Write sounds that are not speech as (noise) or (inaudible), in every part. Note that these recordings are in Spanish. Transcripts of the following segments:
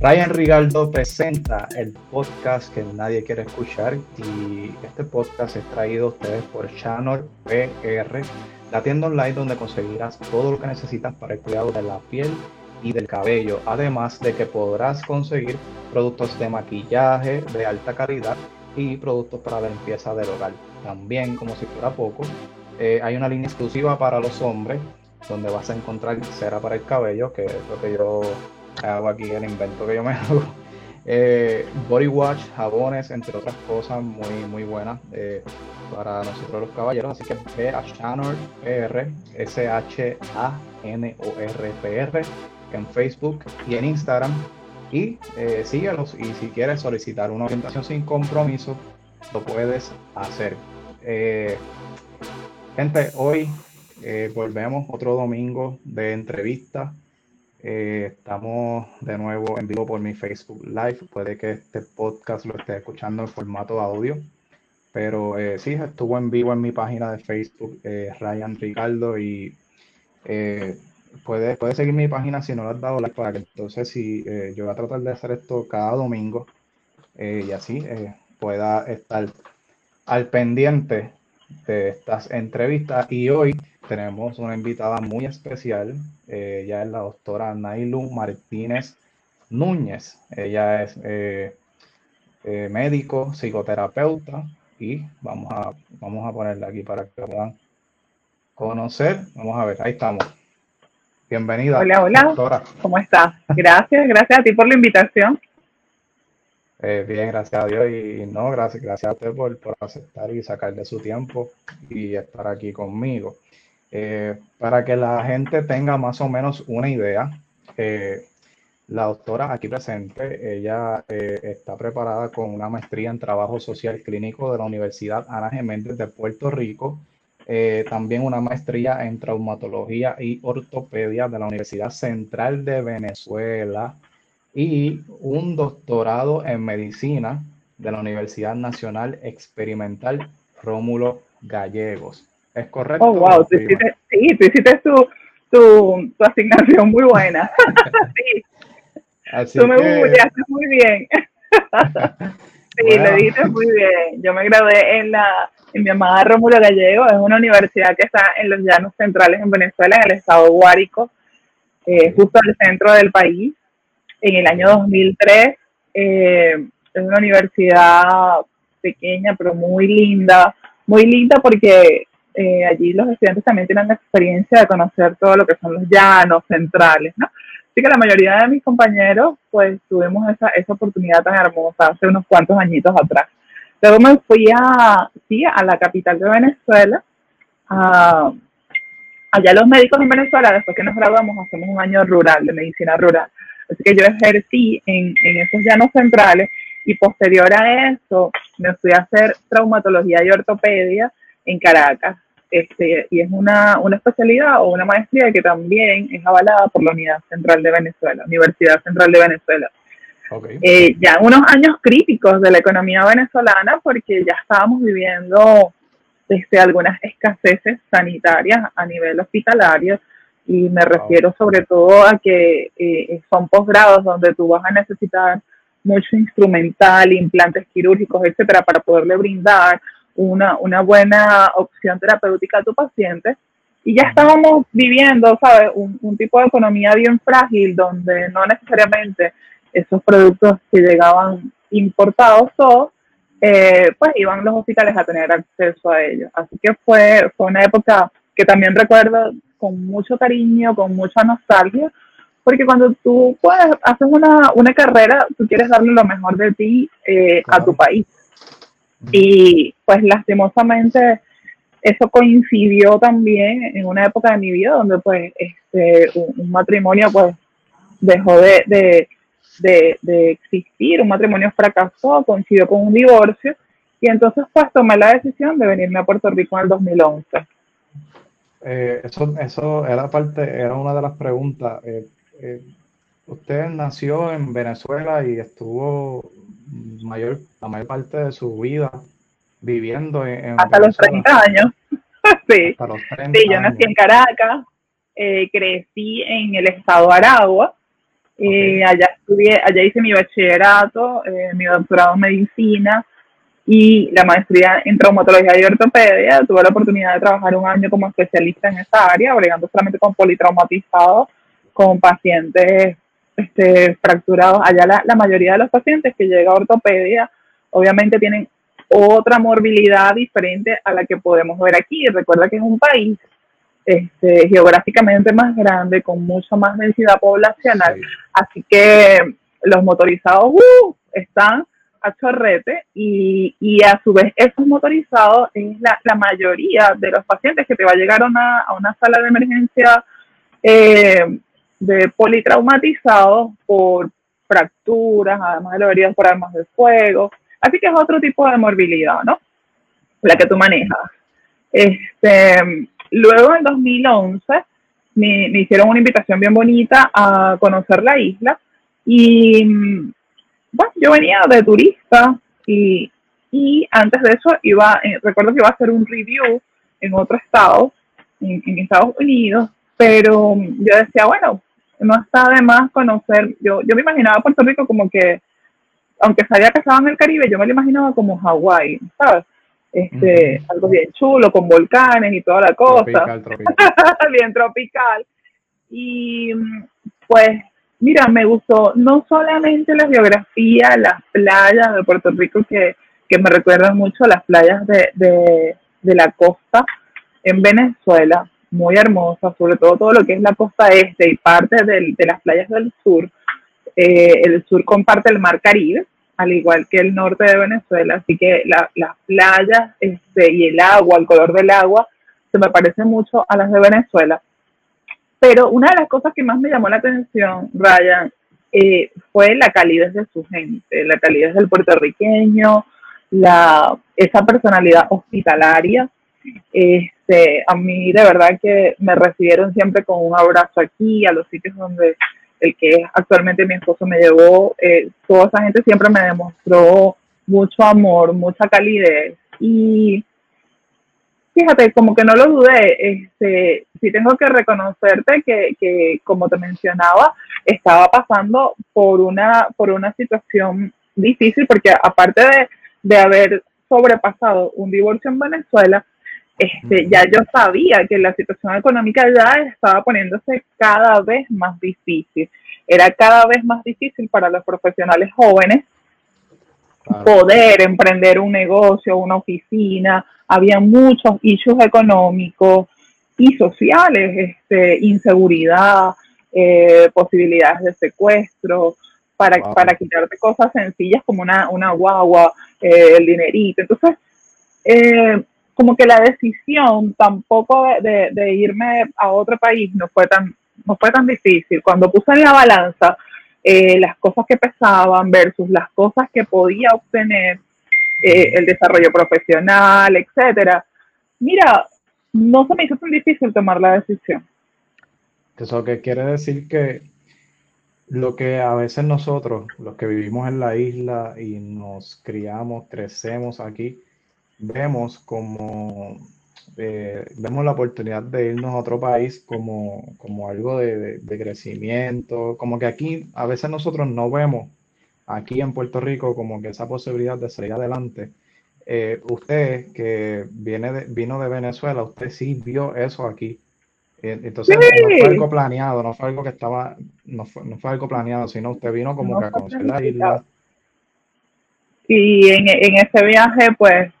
Ryan Rigaldo presenta el podcast que nadie quiere escuchar y este podcast es traído a ustedes por Channel PR, la tienda online donde conseguirás todo lo que necesitas para el cuidado de la piel y del cabello, además de que podrás conseguir productos de maquillaje de alta calidad y productos para la limpieza del hogar. También, como si fuera poco, eh, hay una línea exclusiva para los hombres donde vas a encontrar cera para el cabello, que es lo que yo hago aquí, el invento que yo me (laughs) hago. Eh, body wash, jabones, entre otras cosas muy, muy buenas eh, para nosotros los caballeros. Así que ve a Shanor PR, S-H-A-N-O-R-P-R, en Facebook y en Instagram. Y eh, síguelos. Y si quieres solicitar una orientación sin compromiso, lo puedes hacer. Eh, gente, hoy volvemos otro domingo de entrevista eh, estamos de nuevo en vivo por mi Facebook Live. Puede que este podcast lo esté escuchando en formato audio. Pero eh, sí, estuvo en vivo en mi página de Facebook, eh, Ryan Ricardo, y puedes puede seguir mi página si no lo has dado like para que entonces si yo voy a tratar de hacer esto cada domingo y así pueda estar al pendiente de estas entrevistas. Y hoy tenemos una invitada muy especial. Eh, ella es la doctora Nailu Martínez Núñez. Ella es eh, eh, médico, psicoterapeuta y vamos a, vamos a ponerla aquí para que puedan conocer. Vamos a ver, ahí estamos. Bienvenida. Hola, hola. Doctora. ¿Cómo estás? Gracias, gracias a ti por la invitación. bien, gracias a Dios y no, gracias, gracias a usted por, por aceptar y sacarle su tiempo y estar aquí conmigo. Eh, para que la gente tenga más o menos una idea, eh, la doctora aquí presente, ella eh, está preparada con una maestría en trabajo social clínico de la Universidad Ana Geméndez de Puerto Rico, también una maestría en traumatología y ortopedia de la Universidad Central de Venezuela y un doctorado en medicina de la Universidad Nacional Experimental Rómulo Gallegos. ¿Es correcto? Oh, wow, tú hiciste, sí, tú hiciste tu, tu, tu asignación muy buena. (laughs) sí. Así tú me que... muy bien. (laughs) sí, lo dices muy bien. Yo me gradué en la en mi amada Rómulo Gallego, es una universidad que está en los llanos centrales en Venezuela, en el estado de Guárico, eh, justo al centro del país, en el año 2003. Eh, es una universidad pequeña, pero muy linda, muy linda porque eh, allí los estudiantes también tienen la experiencia de conocer todo lo que son los llanos centrales, ¿no? Así que la mayoría de mis compañeros, pues tuvimos esa, esa oportunidad tan hermosa hace unos cuantos añitos atrás. Luego me fui a, sí, a la capital de Venezuela. allá los médicos en Venezuela, después que nos graduamos, hacemos un año rural, de medicina rural. Así que yo ejercí en, en esos llanos centrales y posterior a eso me fui a hacer traumatología y ortopedia en Caracas. Este, y es una, una especialidad o una maestría que también es avalada por la Unidad Central de Venezuela, Universidad Central de Venezuela. Eh, ya unos años críticos de la economía venezolana porque ya estábamos viviendo desde algunas escaseces sanitarias a nivel hospitalario y me refiero sobre todo a que eh, son posgrados donde tú vas a necesitar mucho instrumental, implantes quirúrgicos, etcétera, para poderle brindar una, una buena opción terapéutica a tu paciente. Y ya estábamos viviendo, ¿sabes? Un, un, tipo de economía bien frágil donde no necesariamente esos productos que llegaban importados todos, eh, pues iban los hospitales a tener acceso a ellos. Así que fue, fue una época que también recuerdo con mucho cariño, con mucha nostalgia, porque cuando tú puedes, haces una, una carrera, tú quieres darle lo mejor de ti eh, a tu país. Y pues lastimosamente eso coincidió también en una época de mi vida donde pues este, un, matrimonio pues dejó de, existir, un matrimonio fracasó, coincidió con un divorcio y entonces pues tomé la decisión de venirme a Puerto Rico en el 2011. Eh, eso, eso era parte, era una de las preguntas. Eh, eh, usted nació en Venezuela y estuvo mayor, la mayor parte de su vida viviendo en... Hasta los 30 años. (laughs) sí. sí, yo nací en Caracas, eh, crecí en el estado de Aragua Eh, allá estudié, allá hice mi bachillerato, eh, mi doctorado en medicina y la maestría en traumatología y ortopedia. Tuve la oportunidad de trabajar un año como especialista en esa área, bregando solamente con politraumatizados, con pacientes este, fracturados. Allá la, la mayoría de los pacientes que llegan a ortopedia obviamente tienen otra morbilidad diferente a la que podemos ver aquí. Recuerda que es un país este, geográficamente más grande, con mucha más densidad poblacional, así que los motorizados uh, están a chorrete y, y, a su vez esos motorizados es la, la, mayoría de los pacientes que te va a llegar a una, a una sala de emergencia eh, de politraumatizados por fracturas, además de los heridos por armas de fuego, Así que es otro tipo de morbilidad, ¿no? La que tú manejas. Este, luego en 2011 me, me hicieron una invitación bien bonita a conocer la isla y bueno, yo venía de turista y, y antes de eso iba, eh, recuerdo que iba a hacer un review en otro estado, en, en, Estados Unidos, pero yo decía, bueno, no está de más conocer, yo, yo me imaginaba Puerto Rico como que aunque sabía que estaba en el Caribe, yo me lo imaginaba como Hawái, ¿sabes? Este, algo bien chulo, con volcanes y toda la cosa. (laughs) bien tropical. Y pues, mira, me gustó no solamente la geografía, las playas de Puerto Rico, que, que me recuerdan mucho a las playas de, de, de la costa en Venezuela, muy hermosa, sobre todo todo lo que es la costa este y parte del, de las playas del sur. Eh, el sur comparte el mar Caribe, al igual que el norte de Venezuela, así que las playas este, y el agua, el color del agua, se me parece mucho a las de Venezuela. Pero una de las cosas que más me llamó la atención, Ryan, eh, fue la calidez de su gente, la calidez del puertorriqueño, la, esa personalidad hospitalaria. Este, a mí de verdad que me recibieron siempre con un abrazo aquí, a los sitios donde el que actualmente mi esposo me llevó, eh, toda esa gente siempre me demostró mucho amor, mucha calidez. Y fíjate, como que no lo dudé, este, sí tengo que reconocerte que, que, como te mencionaba, estaba pasando por una, por una situación difícil porque aparte de, de haber sobrepasado un divorcio en Venezuela, este, ya yo sabía que la situación económica ya estaba poniéndose cada vez más difícil. Era cada vez más difícil para los profesionales jóvenes poder emprender un negocio, una oficina. Había muchos issues económicos y sociales, este, inseguridad, eh, posibilidades de secuestro, para, para quitarte cosas sencillas como una, una guagua, eh, el dinerito. Entonces, eh, como que la decisión tampoco de, de, irme a otro país no fue tan, no fue tan difícil. Cuando puse en la balanza eh, las cosas que pesaban versus las cosas que podía obtener, eh, el desarrollo profesional, etcétera, mira, no se me hizo tan difícil tomar la decisión. Eso que quiere decir que lo que a veces nosotros, los que vivimos en la isla y nos criamos, crecemos aquí, vemos como eh, vemos la oportunidad de irnos a otro país como, como algo de, de, crecimiento, como que aquí a veces nosotros no vemos aquí en Puerto Rico como que esa posibilidad de salir adelante. Eh, usted que viene de, vino de Venezuela, usted sí vio eso aquí. Eh, entonces sí. no fue algo planeado, no fue algo que estaba, no fue, no fue algo planeado, sino usted vino como no que a conocer la isla. Y en, en ese viaje, pues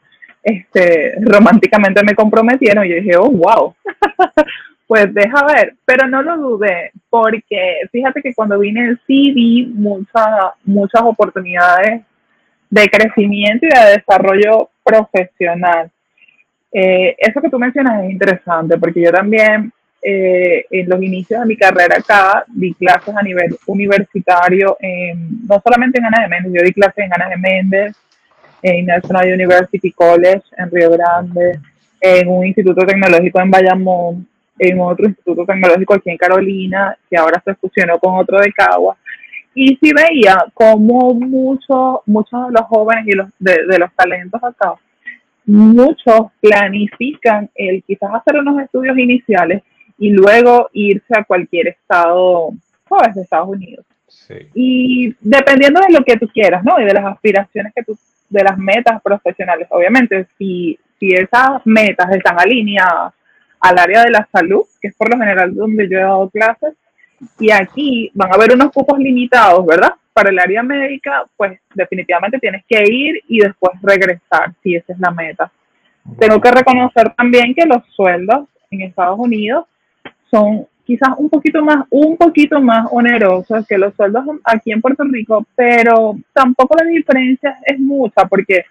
este, románticamente me comprometieron y yo dije, oh, wow, (laughs) pues deja ver, pero no lo dudé, porque fíjate que cuando vine sí vi muchas, muchas oportunidades de crecimiento y de desarrollo profesional. Eh, eso que tú mencionas es interesante, porque yo también eh, en los inicios de mi carrera acá di clases a nivel universitario, no solamente en Ana de Méndez, yo di clases en Ana de Méndez, en National University College en Río Grande, en un instituto tecnológico en Bayamón, en otro instituto tecnológico aquí en Carolina, que ahora se fusionó con otro de Cagua. Y sí veía como muchos muchos de los jóvenes y los, de, de los talentos acá, muchos planifican el quizás hacer unos estudios iniciales y luego irse a cualquier estado, ¿sabes? De Estados Unidos. Y dependiendo de lo que tú quieras, ¿no? Y de las aspiraciones que tú, de las metas profesionales. Obviamente, si, si esas metas están alineadas al área de la salud, que es por lo general donde yo he dado clases, y aquí van a haber unos cupos limitados, ¿verdad? Para el área médica, pues definitivamente tienes que ir y después regresar, si esa es la meta. Tengo que reconocer también que los sueldos en Estados Unidos son quizás un poquito más, un poquito más onerosos que los sueldos aquí en Puerto Rico, pero tampoco la diferencia es mucha porque,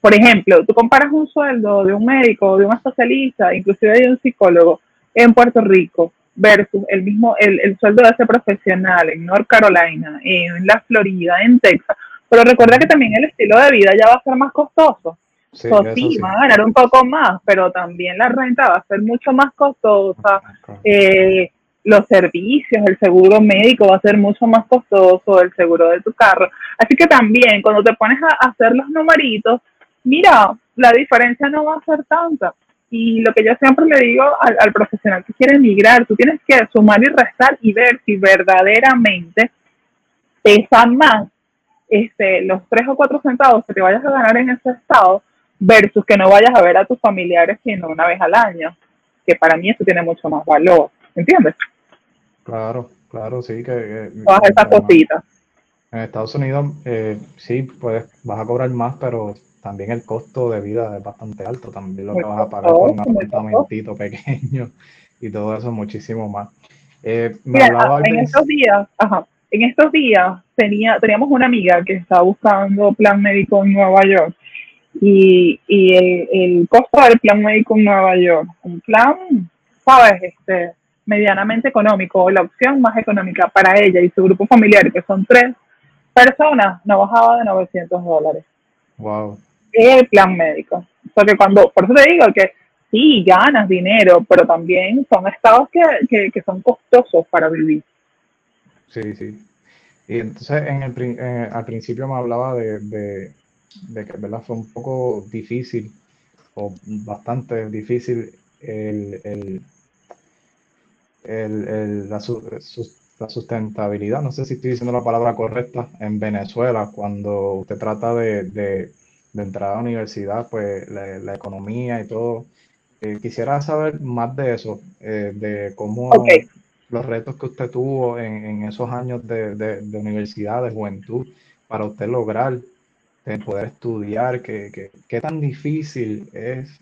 por ejemplo, tú comparas un sueldo de un médico, de un especialista, inclusive de un psicólogo en Puerto Rico versus el mismo, el, el sueldo de ese profesional en North Carolina, en la Florida, en Texas. Pero recuerda que también el estilo de vida ya va a ser más costoso. Sí, sí, va a ganar un poco más, pero también la renta va a ser mucho más costosa. Eh, los servicios, el seguro médico va a ser mucho más costoso, el seguro de tu carro. Así que también cuando te pones a hacer los numeritos, mira, la diferencia no va a ser tanta. Y lo que yo siempre le digo al, profesional que quiere emigrar, tú tienes que sumar y restar y ver si verdaderamente pesa más este, los tres o cuatro centavos que te vayas a ganar en ese estado versus que no vayas a ver a tus familiares sino una vez al año, que para mí eso tiene mucho más valor, ¿entiendes? Claro, claro, sí, que... Todas esas cositas. En Estados Unidos eh, sí, puedes, vas a cobrar más, pero también el costo de vida es bastante alto, también lo que vas a pagar por un apartamentito pequeño (laughs) y todo eso muchísimo más. Eh, en estos días, ajá, en estos días tenía, teníamos una amiga que estaba buscando plan médico en Nueva York y, y el, el, costo del plan médico en Nueva York, un plan, sabes, este, medianamente económico, la opción más económica para ella y su grupo familiar, que son tres personas, no bajaba de 900 dólares. Wow. El plan médico. Porque cuando, por eso te digo que sí, ganas dinero, pero también son estados que, que, que son costosos para vivir. Sí, sí. Y entonces en el, eh, al principio me hablaba de de que ¿verdad? fue un poco difícil o bastante difícil el, el, el, la, la, sustentabilidad, no sé si estoy diciendo la palabra correcta, en Venezuela, cuando usted trata de, de, entrar a la universidad, pues la, economía y todo. Eh, quisiera saber más de eso, eh, de cómo los retos que usted tuvo en, en esos años de, de, universidad, de juventud, para usted lograr de poder estudiar, qué, qué, tan difícil es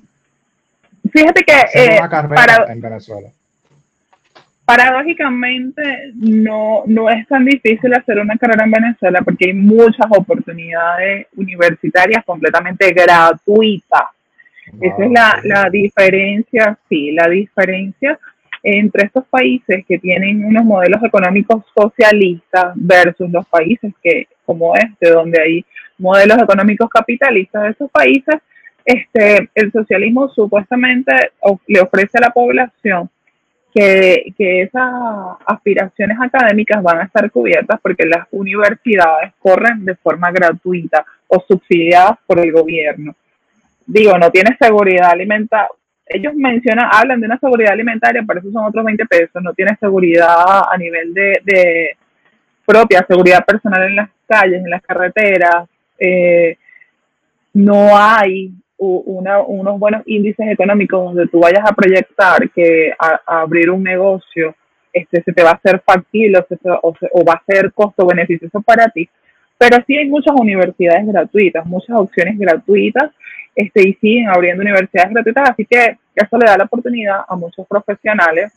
Fíjate que eh, una carrera en Venezuela. Paradójicamente no, no es tan difícil hacer una carrera en Venezuela porque hay muchas oportunidades universitarias completamente gratuitas. Esa es la, la diferencia, sí, la diferencia entre estos países que tienen unos modelos económicos socialistas versus los países que, como este, donde hay modelos económicos capitalistas de esos países, este, el socialismo supuestamente le ofrece a la población que, que, esas aspiraciones académicas van a estar cubiertas porque las universidades corren de forma gratuita o subsidiadas por el gobierno. Digo, no tiene seguridad alimentaria. Ellos mencionan, hablan de una seguridad alimentaria, pero eso son otros 20 pesos. No tiene seguridad a nivel de, de propia, seguridad personal en las calles, en las carreteras, eh, no hay unos buenos índices económicos donde tú vayas a proyectar que a, abrir un negocio este, se te va a hacer factible o, va a ser costo beneficioso para ti. Pero sí hay muchas universidades gratuitas, muchas opciones gratuitas este, y siguen abriendo universidades gratuitas, así que eso le da la oportunidad a muchos profesionales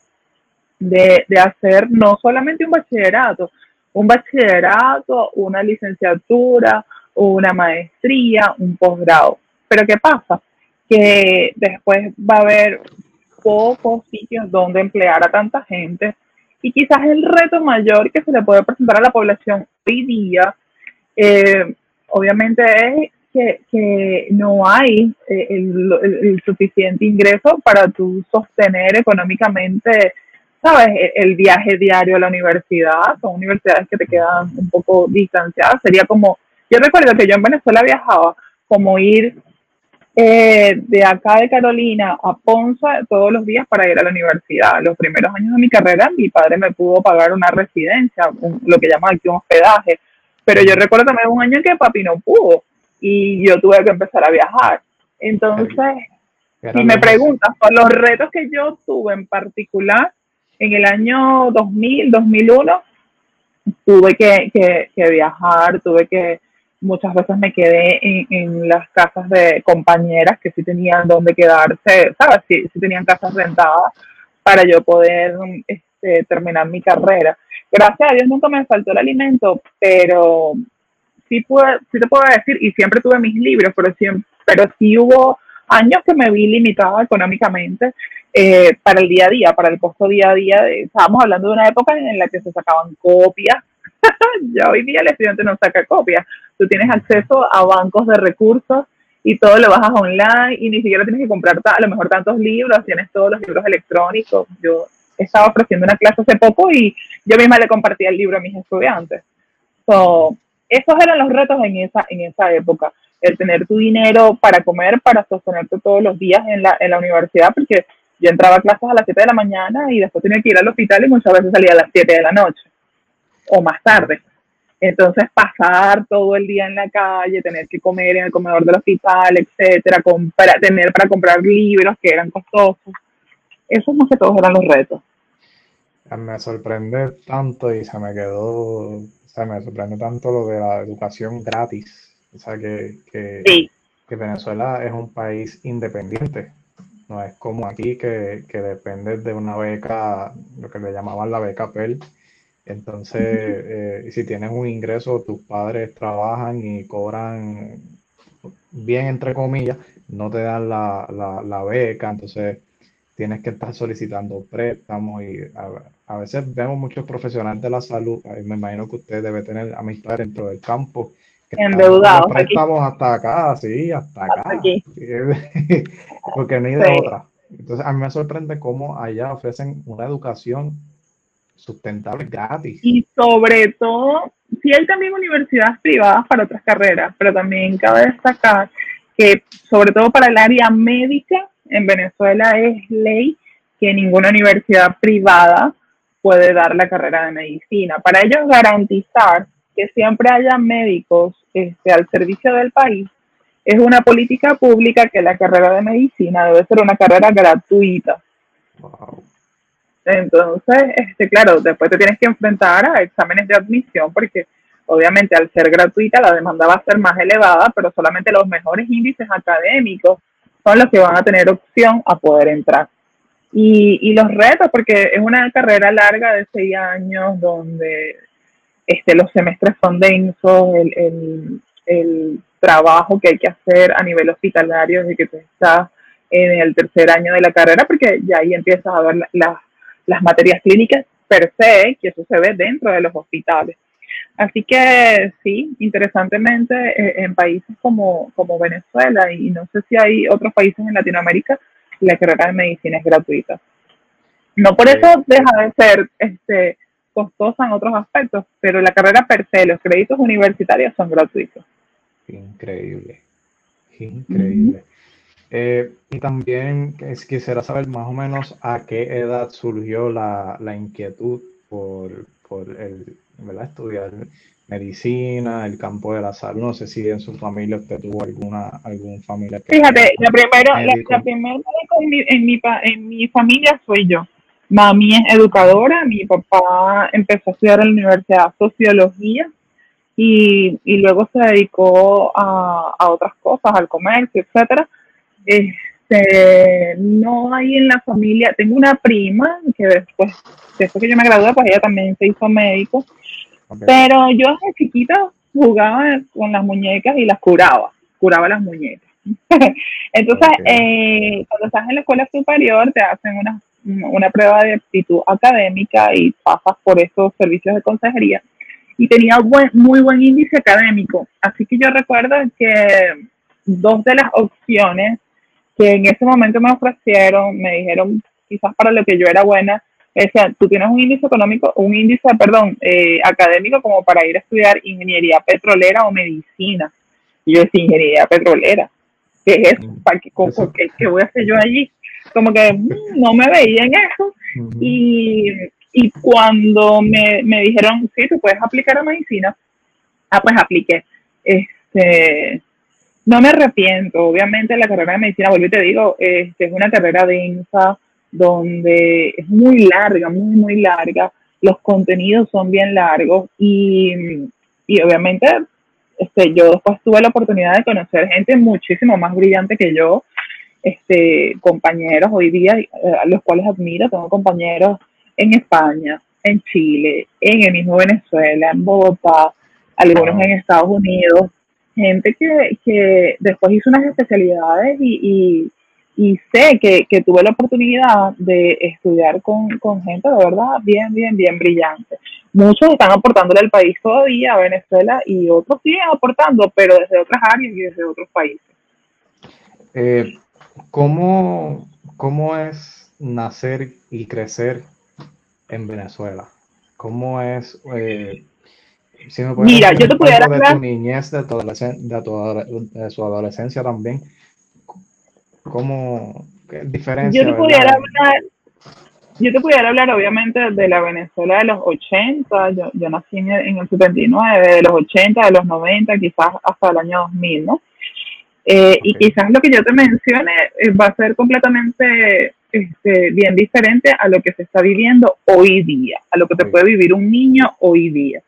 de, de hacer no solamente un bachillerato, un bachillerato, una licenciatura, una maestría, un posgrado. Pero ¿qué pasa? Que después va a haber pocos sitios donde emplear a tanta gente y quizás el reto mayor que se le puede presentar a la población hoy día, eh, obviamente es que, no hay eh, el, suficiente ingreso para tú sostener económicamente, ¿sabes? El, el, viaje diario a la universidad, son universidades que te quedan un poco distanciadas, sería como yo recuerdo que yo en Venezuela viajaba como ir eh, de acá de Carolina a Ponce todos los días para ir a la universidad. Los primeros años de mi carrera, mi padre me pudo pagar una residencia, lo que llaman aquí un hospedaje. Pero yo recuerdo también un año en que papi no pudo y yo tuve que empezar a viajar. Entonces, si me preguntas por los retos que yo tuve en particular, en el año 2000, 2001, tuve que, que viajar, tuve que muchas veces me quedé en, las casas de compañeras que sí tenían donde quedarse, ¿sabes? Sí, sí tenían casas rentadas para yo poder este, terminar mi carrera. Gracias a Dios nunca me faltó el alimento, pero sí, pude, sí te puedo decir, y siempre tuve mis libros, pero, siempre, pero sí hubo años que me vi limitada económicamente eh, para el día a día, para el costo día a día. estábamos hablando de una época en la que se sacaban copias. (laughs) ya hoy día el estudiante no saca copias, Tú tienes acceso a bancos de recursos y todo lo bajas online y ni siquiera tienes que comprar a lo mejor tantos libros, tienes todos los libros electrónicos. Yo estaba ofreciendo una clase hace poco y yo misma le compartía el libro a mis estudiantes. So, esos eran los retos en esa, en esa época, el tener tu dinero para comer, para sostenerte todos los días en la, en la universidad, porque yo entraba a clases a las 7 de la mañana y después tenía que ir al hospital y muchas veces salía a las 7 de la noche o más tarde. Entonces pasar todo el día en la calle, tener que comer en el comedor del hospital, etcétera, comprar, tener para comprar libros que eran costosos. Esos más que todos eran los retos. Me sorprende tanto y se me quedó, o sea, me sorprende tanto lo de la educación gratis. O sea, que, que, que Venezuela es un país independiente. No es como aquí que, que depende de una beca, lo que le llamaban la beca PEL, entonces, eh, si tienes un ingreso, tus padres trabajan y cobran bien, entre comillas, no te dan la, beca, entonces tienes que estar solicitando préstamos y a, veces vemos muchos profesionales de la salud, me imagino que usted debe tener amistad dentro del campo. Endeudados. Préstamos hasta acá, sí, hasta acá. (laughs) Porque no hay de otra. Entonces, a mí me sorprende cómo allá ofrecen una educación sustentable gratis. Y sobre todo, si hay también universidades privadas para otras carreras, pero también cabe destacar que sobre todo para el área médica, en Venezuela es ley que ninguna universidad privada puede dar la carrera de medicina. Para ellos garantizar que siempre haya médicos este, al servicio del país, es una política pública que la carrera de medicina debe ser una carrera gratuita. Wow. Entonces, este, claro, después te tienes que enfrentar a exámenes de admisión porque obviamente al ser gratuita la demanda va a ser más elevada, pero solamente los mejores índices académicos son los que van a tener opción a poder entrar. Y, y los retos, porque es una carrera larga de seis años donde este, los semestres son densos, el, el, el trabajo que hay que hacer a nivel hospitalario desde que tú estás en el tercer año de la carrera, porque ya ahí empiezas a ver las las materias clínicas per se, que eso se ve dentro de los hospitales. Así que sí, interesantemente, eh, en países como, como Venezuela y no sé si hay otros países en Latinoamérica, la carrera de medicina es gratuita. No por eso deja de ser este, costosa en otros aspectos, pero la carrera per se, los créditos universitarios son gratuitos. Increíble, increíble. Eh, y también quisiera saber más o menos a qué edad surgió la, inquietud por, el, estudiar medicina, el campo de la salud. No sé si en su familia usted tuvo alguna algún familia. Fíjate, la primera, la, primera en mi, en mi familia soy yo. Mami es educadora, mi papá empezó a estudiar en la universidad sociología y, y luego se dedicó a, a otras cosas, al comercio, etcétera. Este, no hay en la familia, tengo una prima que después, después que yo me gradué, pues ella también se hizo médico, pero yo desde chiquita jugaba con las muñecas y las curaba, curaba las muñecas. (laughs) Entonces, eh, cuando estás en la escuela superior, te hacen una, una prueba de aptitud académica y pasas por esos servicios de consejería. Y tenía buen, muy buen índice académico. Así que yo recuerdo que dos de las opciones que en ese momento me ofrecieron, me dijeron quizás para lo que yo era buena, decían, tú tienes un índice económico, un índice, perdón, eh, académico como para ir a estudiar ingeniería petrolera o medicina. Y yo decía, ingeniería petrolera. ¿qué es eso? ¿Para qué, qué, voy a hacer yo allí? Como que mm, no me veía en eso. y, y, cuando me, me dijeron, sí, tú puedes aplicar a medicina, ah, pues apliqué. Este, no me arrepiento, obviamente la carrera de medicina, vuelvo y te digo, este, es una carrera densa, donde es muy larga, muy, muy larga, los contenidos son bien largos y, y obviamente este, yo después tuve la oportunidad de conocer gente muchísimo más brillante que yo, este, compañeros hoy día, eh, a los cuales admiro, tengo compañeros en España, en Chile, en el mismo Venezuela, en Bogotá, algunos en Estados Unidos, gente que, que después hizo unas especialidades y, y sé que, que, tuve la oportunidad de estudiar con, con, gente de verdad bien, bien, bien brillante. Muchos están aportándole al país todavía, a Venezuela, y otros siguen aportando, pero desde otras áreas y desde otros países. Eh, ¿cómo, ¿Cómo es nacer y crecer en Venezuela? ¿Cómo es... Eh, si me Mira, yo te pudiera de tu niñez, de tu, de, de su adolescencia también, ¿Cómo? ¿Qué diferencia? Yo te pudiera hablar, yo te pudiera hablar obviamente de la Venezuela de los 80, yo, yo nací en el, en el 79, de los 80, de los 90, quizás hasta el año 2000, ¿no? Eh, y quizás lo que yo te mencione eh, va a ser completamente este, bien diferente a lo que se está viviendo hoy día, a lo que te puede vivir un niño hoy día.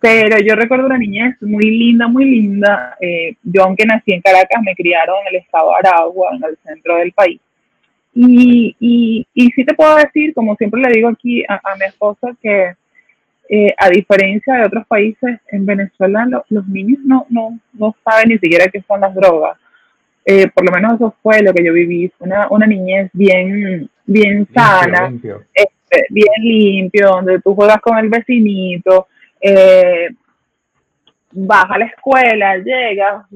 Pero yo recuerdo una niñez muy linda, muy linda. Eh, yo, aunque nací en Caracas, me criaron en el estado de Aragua, en el centro del país. Y, y, y sí te puedo decir, como siempre le digo aquí a, mi esposa, que eh, a diferencia de otros países, en Venezuela los niños no, no, no saben ni siquiera qué son las drogas. Eh, por lo menos eso fue lo que yo viví, una, una niñez bien, bien sana, este, bien limpio, donde tú juegas con el vecinito, eh, vas a la escuela, llegas,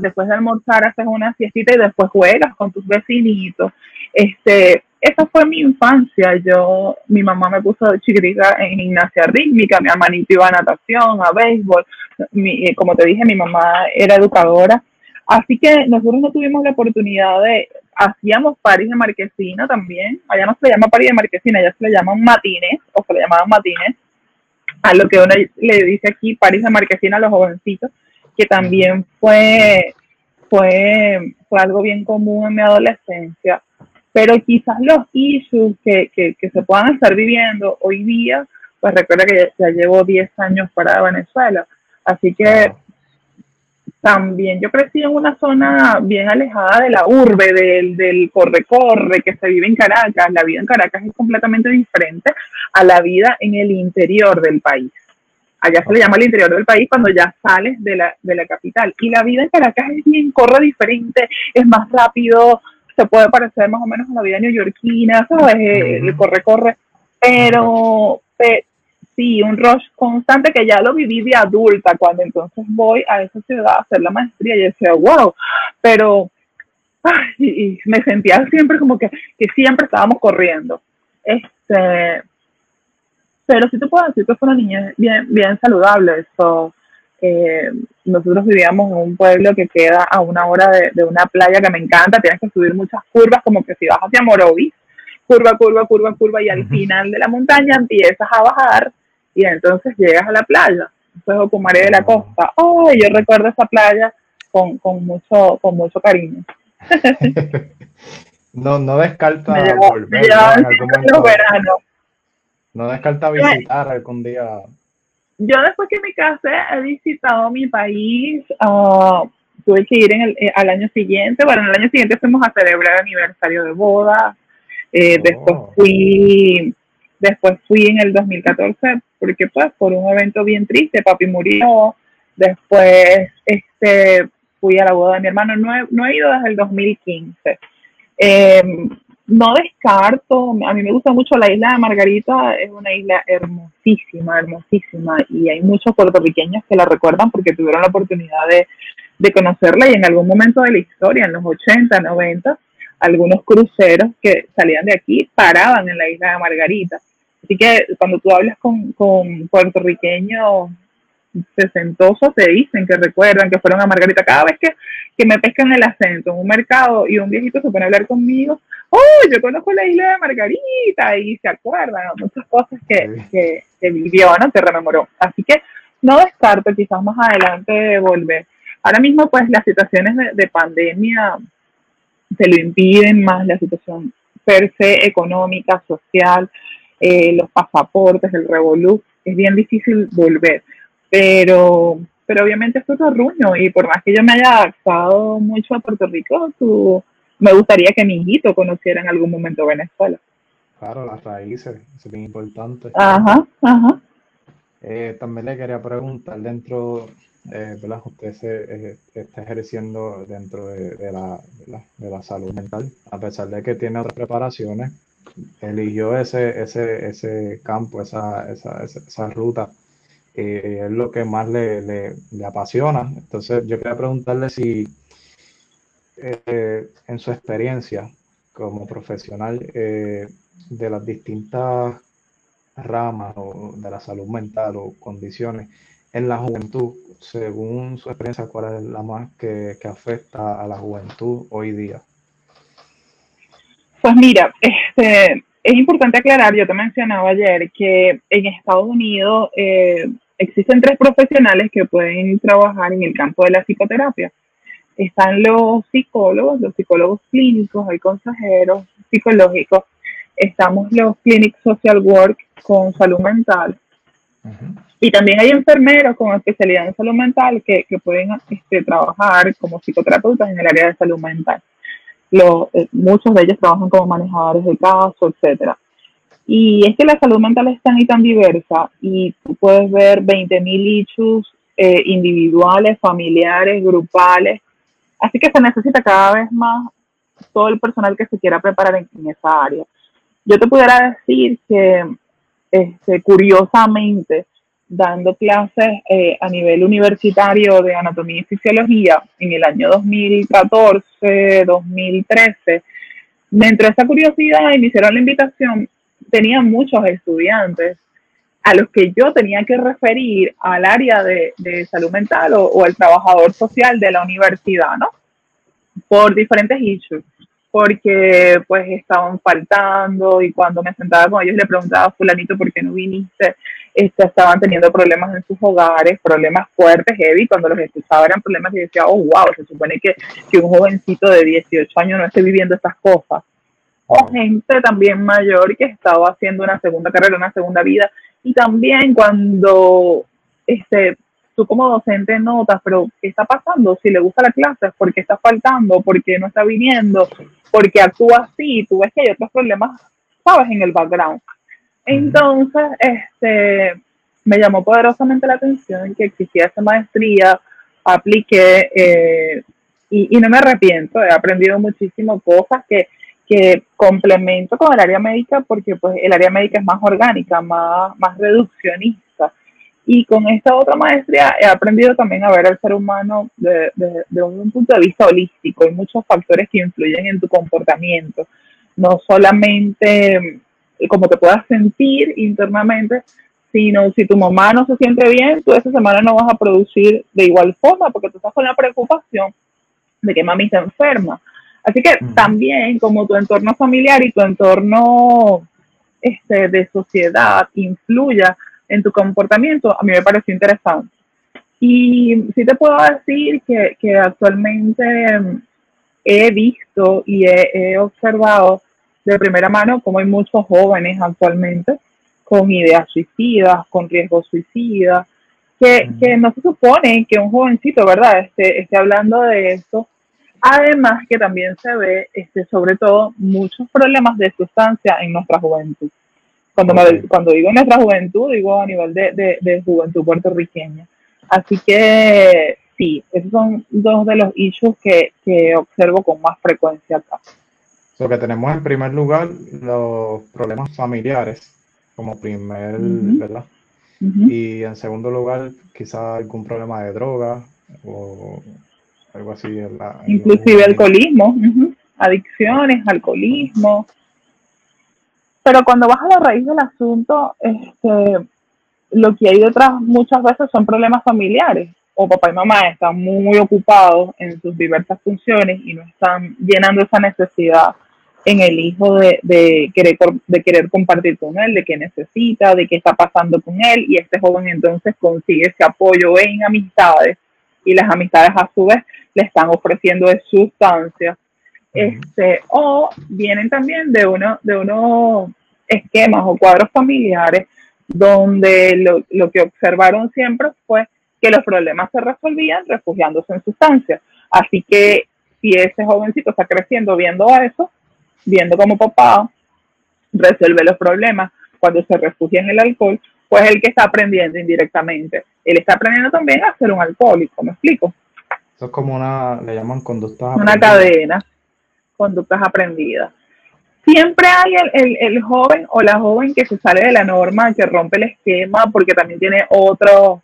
después de almorzar haces una siestita y después juegas con tus vecinitos. Este, esa fue mi infancia. Yo, mi mamá me puso chiquitita en gimnasia rítmica, mi hermanito iba a natación, a béisbol. Eh, como te dije, mi mamá era educadora. Así que nosotros no tuvimos la oportunidad de, hacíamos paris de marquesina también. Allá no se le llama paris de marquesina, allá se le llaman matines, o se le llamaban matines a lo que uno le dice aquí París de Marquesina a los jovencitos, que también fue, fue, fue algo bien común en mi adolescencia. Pero quizás los issues que, que, que se puedan estar viviendo hoy día, pues recuerda que ya, llevo 10 años para Venezuela. Así que también yo crecí en una zona bien alejada de la urbe, del, del corre-corre que se vive en Caracas. La vida en Caracas es completamente diferente a la vida en el interior del país. Allá se le llama el interior del país cuando ya sales de la, de la capital. Y la vida en Caracas es bien, corre diferente, es más rápido, se puede parecer más o menos a la vida neoyorquina, ¿sabes? El corre-corre. Pero, sí, un rush constante que ya lo viví de adulta, cuando entonces voy a esa ciudad a hacer la maestría y decía, wow, pero y, me sentía siempre como que, que siempre estábamos corriendo. Este, pero sí te puedo decir que fue una niña bien, bien saludable. Eso, eh, nosotros vivíamos en un pueblo que queda a una hora de, de, una playa que me encanta, tienes que subir muchas curvas, como que si vas hacia Morovis, curva, curva, curva, curva, y al final de la montaña empiezas a bajar y entonces llegas a la playa, después Ocumare de la Costa. Oh, yo recuerdo esa playa con, con mucho, con mucho cariño. (laughs) no, no descarta (laughs) volver No (laughs) descarta visitar algún día. Yo después que me casé he visitado mi país. Uh, tuve que ir en el, eh, al año siguiente. Bueno, en el año siguiente fuimos a celebrar el aniversario de boda. Eh, Después oh. fui Después fui en el 2014 porque pues por un evento bien triste, papi murió. Después este, fui a la boda de mi hermano. No he, no he ido desde el 2015. Em, no descarto, a mí me gusta mucho la isla de Margarita, es una isla hermosísima, hermosísima, y hay muchos puertorriqueños que la recuerdan porque tuvieron la oportunidad de, de conocerla y en algún momento de la historia, en los 80, 90, algunos cruceros que salían de aquí paraban en la isla de Margarita. Así que cuando tú hablas con, con puertorriqueños, sesentosos te dicen que recuerdan que fueron a Margarita. Cada vez que, que me pescan el acento en un mercado y un viejito se pone a hablar conmigo, oh, yo conozco la isla de Margarita y se acuerdan muchas cosas que, que, que vivió, ¿no? Te rememoró. Así que no descarto quizás más adelante volver. Ahora mismo, pues las situaciones de, pandemia se lo impiden más, la situación per se económica, social, eh, los pasaportes, el revolú, es bien difícil volver. Pero, pero obviamente esto es ruño y por más que yo me haya adaptado mucho a Puerto Rico, me gustaría que mi hijito conociera en algún momento Venezuela. Claro, las raíces, es bien importante. Ajá, ajá. Eh, también le quería preguntar dentro, eh, ¿verdad? Usted se eh, está ejerciendo dentro de, la, de, la, salud mental, a pesar de que tiene otras preparaciones, eligió ese, ese, ese campo, esa, esa, esa, ruta, es lo que más le, le, le, apasiona. Entonces, yo quería preguntarle si en su experiencia como profesional de las distintas ramas o de la salud mental o condiciones en la juventud, según su experiencia, cuál es la más que, afecta a la juventud hoy día? Pues mira, este, es importante aclarar, yo te mencionaba ayer que en Estados Unidos eh, existen tres profesionales que pueden trabajar en el campo de la psicoterapia. Están los psicólogos, los psicólogos clínicos, hay consejeros psicológicos, estamos los Clinic Social Work con salud mental. Y también hay enfermeros con especialidad en salud mental que, que pueden este, trabajar como psicoterapeutas en el área de salud mental. Eh, muchos de ellos trabajan como manejadores de casos, etcétera. Y es que la salud mental es tan y tan diversa y tú puedes ver 20.000 issues eh, individuales, familiares, grupales. Así que se necesita cada vez más todo el personal que se quiera preparar en esa área. Yo te pudiera decir que este, curiosamente, dando clases eh, a nivel universitario de anatomía y fisiología en el año 2014, 2013, me entró esa curiosidad y me hicieron la invitación. Tenía muchos estudiantes a los que yo tenía que referir al área de, salud mental o, el trabajador social de la universidad, ¿no? Por diferentes issues porque pues estaban faltando y cuando me sentaba con ellos le preguntaba, fulanito, ¿por qué no viniste? Este, estaban teniendo problemas en sus hogares, problemas fuertes, heavy, cuando los escuchaba eran problemas y decía, oh, wow, se supone que, que un jovencito de 18 años no esté viviendo estas cosas. O gente también mayor que estaba haciendo una segunda carrera, una segunda vida. Y también cuando este, tú como docente notas, pero ¿qué está pasando? Si le gusta la clase, ¿por qué está faltando? ¿Por qué no está viniendo? ¿Por qué actúa así? Tú ves que hay otros problemas, ¿sabes? En el background. Entonces, este, me llamó poderosamente la atención que existía esa maestría, apliqué eh, y, y, no me arrepiento, he aprendido muchísimo cosas que, que complemento con el área médica porque pues el área médica es más orgánica, más, más reduccionista y con esta otra maestría he aprendido también a ver al ser humano de, un punto de vista holístico. Hay muchos factores que influyen en tu comportamiento, no solamente eh, cómo te puedas sentir internamente, sino si tu mamá no se siente bien, tú esa semana no vas a producir de igual forma porque tú estás con la preocupación de que mami está enferma. Así que también como tu entorno familiar y tu entorno este, de sociedad influya en tu comportamiento, a mí me pareció interesante. Y sí te puedo decir que, que actualmente em, he visto y he, observado de primera mano cómo hay muchos jóvenes actualmente con ideas suicidas, con riesgos suicidas, que, que, no se supone que un jovencito, ¿verdad?, esté, esté hablando de eso. Además que también se ve, este, sobre todo, muchos problemas de sustancia en nuestra juventud. Cuando, cuando digo nuestra juventud, digo a nivel de, de, juventud puertorriqueña. Así que sí, esos son dos de los issues que, que observo con más frecuencia acá. Lo que tenemos en primer lugar los problemas familiares como primer, ¿verdad? Y en segundo lugar, quizá algún problema de droga o algo así. Inclusive alcoholismo, adicciones, alcoholismo, pero cuando vas a la raíz del asunto, este, lo que hay detrás muchas veces son problemas familiares. O papá y mamá están muy ocupados en sus diversas funciones y no están llenando esa necesidad en el hijo de, de, querer, de querer compartir con él, de qué necesita, de qué está pasando con él, y este joven entonces consigue ese apoyo en amistades, y las amistades a su vez le están ofreciendo de sustancias, este, o vienen también de uno, de unos esquemas o cuadros familiares donde lo, lo que observaron siempre fue que los problemas se resolvían refugiándose en sustancias. Así que si ese jovencito está creciendo viendo eso, viendo cómo papá resuelve los problemas cuando se refugia en el alcohol, pues el que está aprendiendo indirectamente. Él está aprendiendo también a ser un alcohólico, ¿me explico? Eso es como una, le llaman conductas Una cadena, conductas aprendidas. Siempre hay el, el, joven o la joven que se sale de la norma, que rompe el esquema porque también tiene otro,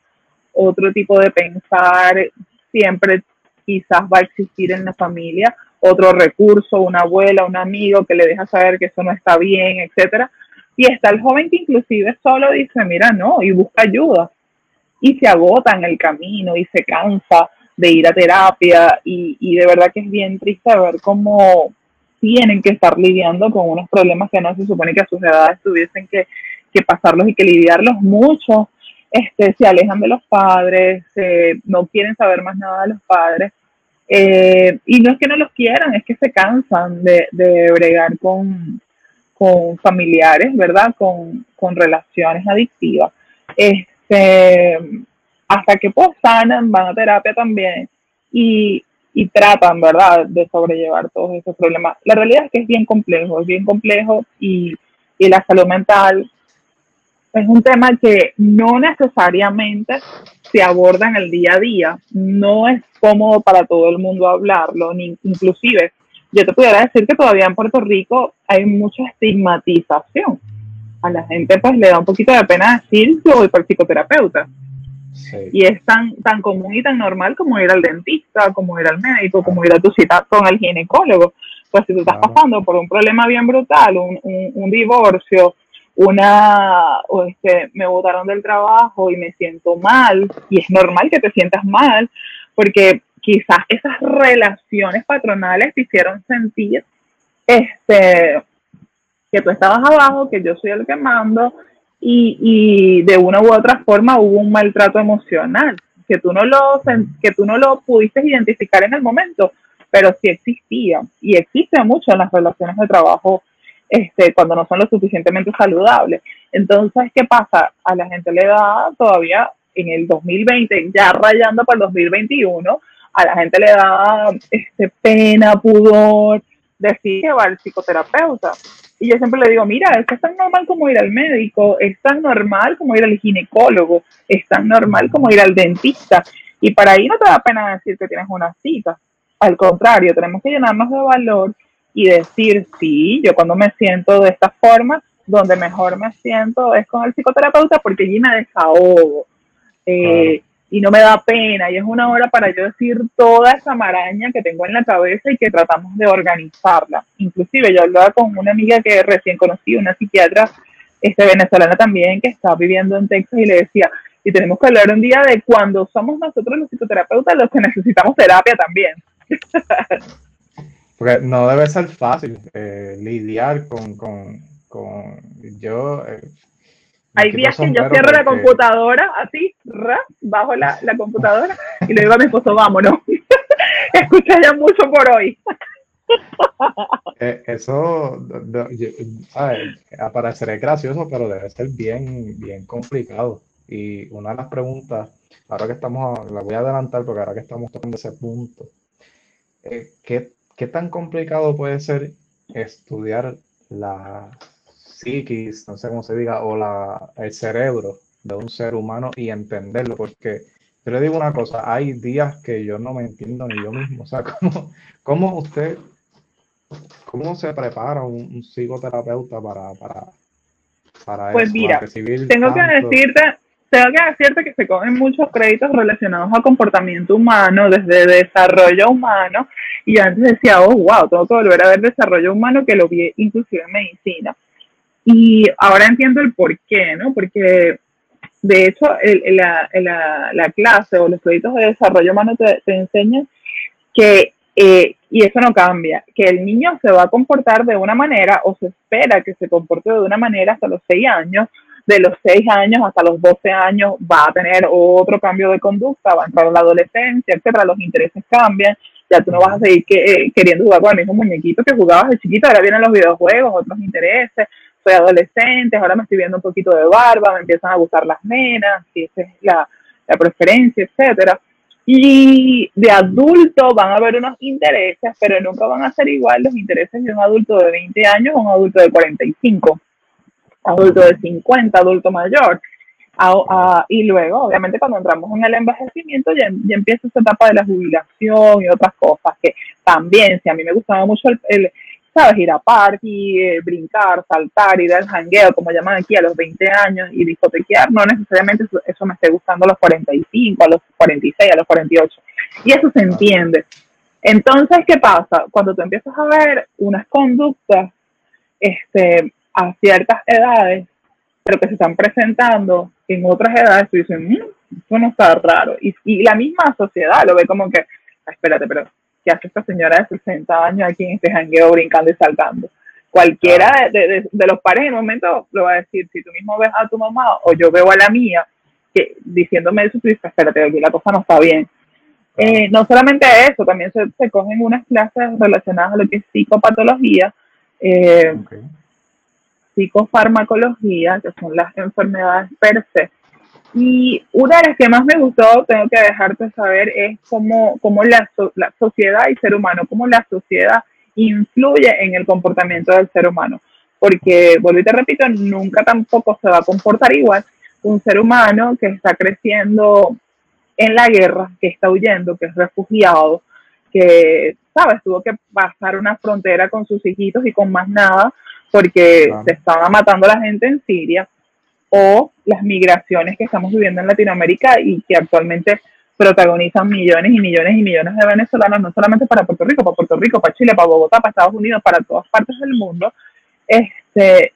otro tipo de pensar, siempre quizás va a existir en la familia otro recurso, una abuela, un amigo que le deja saber que eso no está bien, etcétera. Y está el joven que inclusive solo dice, mira, no, y busca ayuda. Y se agota en el camino y se cansa de ir a terapia y, y de verdad que es bien triste ver cómo tienen que estar lidiando con unos problemas que no se supone que a sus edades tuviesen que, que pasarlos y que lidiarlos mucho. Este, se alejan de los padres, no quieren saber más nada de los padres eh, y no es que no los quieran, es que se cansan de, de bregar con, con, familiares, ¿verdad? Con, con, relaciones adictivas. Este, hasta que pues sanan, van a terapia también y, y tratan, ¿verdad?, de sobrellevar todos esos problemas. La realidad es que es bien complejo, es bien complejo y, y la salud mental es un tema que no necesariamente se aborda en el día a día, no es cómodo para todo el mundo hablarlo, ni inclusive yo te pudiera decir que todavía en Puerto Rico hay mucha estigmatización. A la gente pues le da un poquito de pena decir yo voy para el psicoterapeuta. Y es tan, tan común y tan normal como ir al dentista, como ir al médico, como ir a tu cita con el ginecólogo. Pues si tú estás pasando por un problema bien brutal, un, un, un divorcio, una, o este, me botaron del trabajo y me siento mal, y es normal que te sientas mal, porque quizás esas relaciones patronales te hicieron sentir este, que tú estabas abajo, que yo soy el que mando, y, y de una u otra forma hubo un maltrato emocional, que tú, no lo, que tú no lo pudiste identificar en el momento, pero sí existía, y existe mucho en las relaciones de trabajo este, cuando no son lo suficientemente saludables. Entonces, ¿qué pasa? A la gente le da todavía en el 2020, ya rayando para el 2021, a la gente le da este, pena, pudor, decir que va al psicoterapeuta. Y yo siempre le digo, mira, esto es tan normal como ir al médico, es tan normal como ir al ginecólogo, es tan normal como ir al dentista. Y para ahí no te da pena decir que tienes una cita. Al contrario, tenemos que llenarnos de valor y decir, sí, yo cuando me siento de esta forma, donde mejor me siento es con el psicoterapeuta porque allí me desahogo eh, y no me da pena y es una hora para yo decir toda esa maraña que tengo en la cabeza y que tratamos de organizarla. Inclusive yo hablaba con una amiga que recién conocí, una psiquiatra este, venezolana también que está viviendo en Texas y le decía, y tenemos que hablar un día de cuando somos nosotros los psicoterapeutas los que (laughs) necesitamos terapia también. Porque no debe ser fácil eh, lidiar con, con, yo. Eh, Hay días que yo cierro la computadora así, bajo la, la, computadora y le digo a mi esposo, vámonos. (laughs) Escucha ya mucho por hoy. (laughs) Eh, eso apareceré gracioso, pero debe ser bien, bien complicado. Y una de las preguntas, ahora que estamos, la voy a adelantar porque ahora que estamos tocando ese punto, ¿qué ¿qué tan complicado puede ser estudiar la psiquis, no sé cómo se diga, o la, el cerebro de un ser humano y entenderlo? Porque yo le digo una cosa, hay días que yo no me entiendo ni yo mismo. O sea, (laughs) ¿cómo, cómo usted, cómo se prepara un, psicoterapeuta para, para, para pues mira, tengo que decirte tengo que decirte que se cogen muchos créditos relacionados a comportamiento humano, desde desarrollo humano, y antes decía, oh, wow, tengo que volver a ver desarrollo humano, que lo vi inclusive en medicina. Y ahora entiendo el por qué, ¿no? Porque de hecho, la, clase o los proyectos de desarrollo humano te, enseñan que, eh, y eso no cambia, que el niño se va a comportar de una manera o se espera que se comporte de una manera hasta los seis años, de los seis años hasta los 12 años va a tener otro cambio de conducta, va a entrar a la adolescencia, etcétera, los intereses cambian, ya tú no vas a seguir que, eh, queriendo jugar con el mismo muñequito que jugabas de chiquito, ahora vienen los videojuegos, otros intereses, soy adolescente, ahora me estoy viendo un poquito de barba, me empiezan a gustar las nenas, y esa es la, preferencia, etcétera. Y de adulto van a haber unos intereses, pero nunca van a ser igual los intereses de un adulto de 20 años un adulto de 45, adulto de 50, adulto mayor. y luego, obviamente, cuando entramos en el envejecimiento, ya, empieza esa etapa de la jubilación y otras cosas que también, si a mí me gustaba mucho el, ¿sabes? Ir a party, eh, brincar, saltar, ir al jangueo, como llaman aquí, a los 20 años y discotequear, no necesariamente eso, me esté gustando a los 45, a los 46, a los 48. Y eso se entiende. Entonces, ¿qué pasa? Cuando tú empiezas a ver unas conductas este, a ciertas edades, pero que se están presentando en otras edades, tú dices, mmm, eso no está raro. Y, y la misma sociedad lo ve como que, ah, espérate, pero que hace esta señora de 60 años aquí en este jangueo brincando y saltando. Cualquiera de, los pares en un momento lo va a decir, si tú mismo ves a tu mamá o yo veo a la mía, que diciéndome eso, tú dices, espérate, aquí la cosa no está bien. Eh, no solamente eso, también se, se, cogen unas clases relacionadas a lo que es psicopatología, eh, psicofarmacología, que son las enfermedades per se, y una de las que más me gustó, tengo que dejarte saber, es cómo, cómo la, la sociedad y ser humano, cómo la sociedad influye en el comportamiento del ser humano. Porque, vuelvo y te repito, nunca tampoco se va a comportar igual un ser humano que está creciendo en la guerra, que está huyendo, que es refugiado, que, ¿sabes? Tuvo que pasar una frontera con sus hijitos y con más nada, porque se estaba matando la gente en Siria o las migraciones que estamos viviendo en Latinoamérica y que actualmente protagonizan millones y millones y millones de venezolanos, no solamente para Puerto Rico, para Puerto Rico, para Chile, para Bogotá, para Estados Unidos, para todas partes del mundo, este,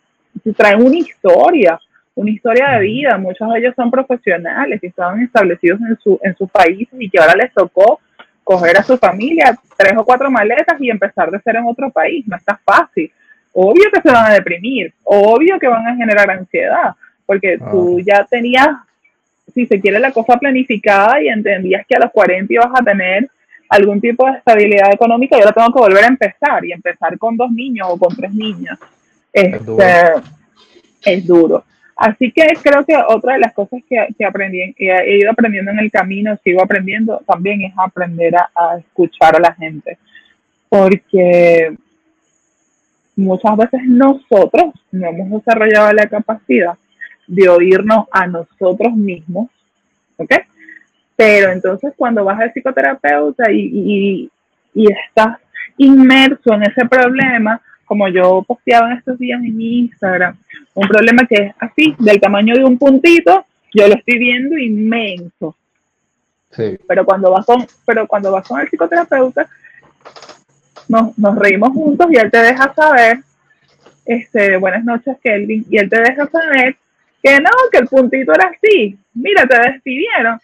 traen una historia, una historia de vida. Muchos de ellos son profesionales que estaban establecidos en, su, en sus países y que ahora les tocó coger a su familia tres o cuatro maletas y empezar de ser en otro país. No está fácil. Obvio que se van a deprimir, obvio que van a generar ansiedad, porque ah. tú ya tenías, si se quiere, la cosa planificada y entendías que a los 40 ibas a tener algún tipo de estabilidad económica y ahora tengo que volver a empezar y empezar con dos niños o con tres niños. Este, es, duro. Así que creo que otra de las cosas que, que aprendí, que he ido aprendiendo en el camino, sigo aprendiendo, también es aprender a escuchar a la gente. Porque muchas veces nosotros no hemos desarrollado la capacidad de oírnos a nosotros mismos, ¿ok? Pero entonces cuando vas al psicoterapeuta y, estás inmerso en ese problema, como yo posteaba en estos días en mi Instagram, un problema que es así, del tamaño de un puntito, yo lo estoy viendo inmenso. Sí. Pero cuando vas con, pero cuando vas con el psicoterapeuta, nos, nos reímos juntos y él te deja saber, este, buenas noches Kelvin, y él te deja saber que no, que el puntito era así, mira, te despidieron.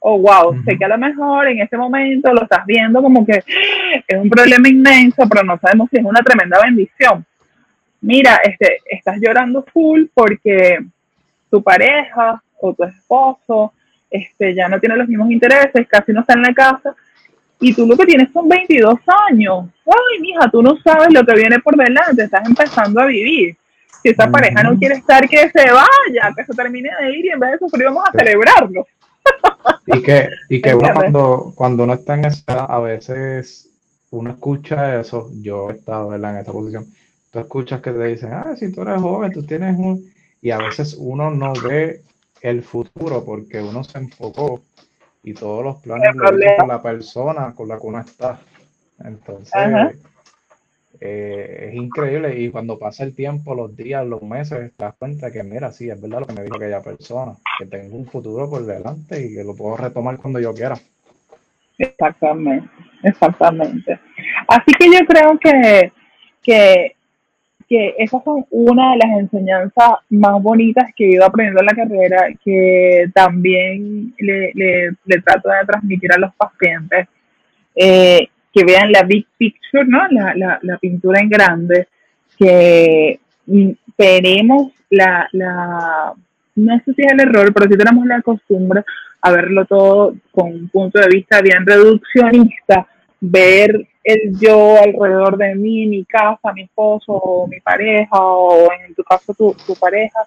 Oh, wow, sé que a lo mejor en este momento lo estás viendo como que es un problema inmenso, pero no sabemos si es una tremenda bendición. Mira, este, estás llorando full porque tu pareja o tu esposo este, ya no tiene los mismos intereses, casi no está en la casa, y tú lo que tienes son 22 años. Ay, mija, tú no sabes lo que viene por delante, estás empezando a vivir si esa pareja no quiere estar, que se vaya, que se termine de ir y en vez de sufrir vamos a celebrarlo. Y que, y que uno cuando, cuando uno está en esa, a veces uno escucha eso, yo he estado en esa posición, tú escuchas que te dicen, ah, si tú eres joven, tú tienes un... Y a veces uno no ve el futuro porque uno se enfocó y todos los planes lo con la persona con la que uno está. Entonces, eh, es increíble y cuando pasa el tiempo, los días, los meses, te das cuenta que, mira, sí, es verdad lo que me dijo aquella persona, que tengo un futuro por delante y que lo puedo retomar cuando yo quiera. Exactamente, exactamente. Así que yo creo que, que que esas son una de las enseñanzas más bonitas que he ido aprendiendo en la carrera, que también le, le, trato de transmitir a los pacientes, eh, que vean la big picture, ¿no? La, la, la pintura en grande, que tenemos la, la, no sé si es el error, pero sí tenemos la costumbre a verlo todo con un punto de vista bien reduccionista, ver el yo alrededor de mí, mi casa, mi esposo, mi pareja, o en tu caso tu, pareja,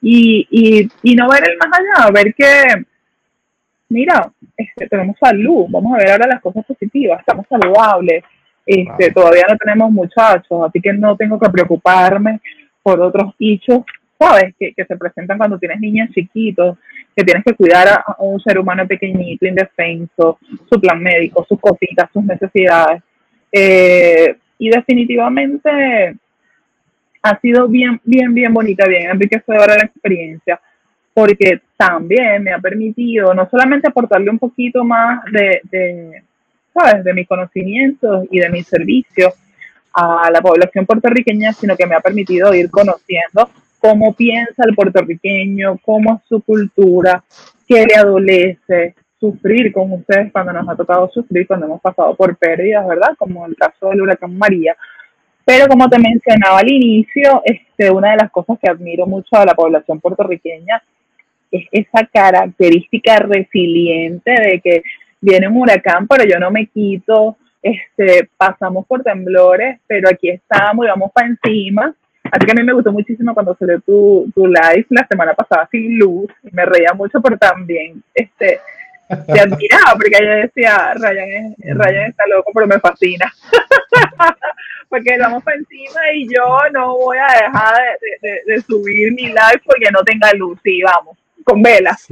y, y, no ver el más allá, ver que, mira, este, tenemos salud, vamos a ver ahora las cosas positivas, estamos saludables, este, todavía no tenemos muchachos, así que no tengo que preocuparme por otros hechos, ¿sabes? Que, que se presentan cuando tienes niños chiquitos, que tienes que cuidar a, un ser humano pequeñito, indefenso, su plan médico, sus cositas, sus necesidades. Eh, y definitivamente ha sido bien, bien, bien bonita, bien enriquecedora la experiencia, porque también me ha permitido no solamente aportarle un poquito más de, de ¿sabes?, de mis conocimientos y de mis servicios a la población puertorriqueña, sino que me ha permitido ir conociendo cómo piensa el puertorriqueño, cómo es su cultura, qué le adolece, sufrir con ustedes cuando nos ha tocado sufrir, cuando hemos pasado por pérdidas, ¿verdad? Como el caso del huracán María. Pero como te mencionaba al inicio, este, una de las cosas que admiro mucho a la población puertorriqueña es esa característica resiliente de que viene un huracán, pero yo no me quito, este, pasamos por temblores, pero aquí estamos y vamos para encima Así que a mí me gustó muchísimo cuando salió tu, tu live la semana pasada sin luz y me reía mucho, pero también este, te admiraba porque ella decía, Ryan, Ryan está loco, pero me fascina. (laughs) porque vamos para encima y yo no voy a dejar de, subir mi live porque no tenga luz. y vamos, con velas.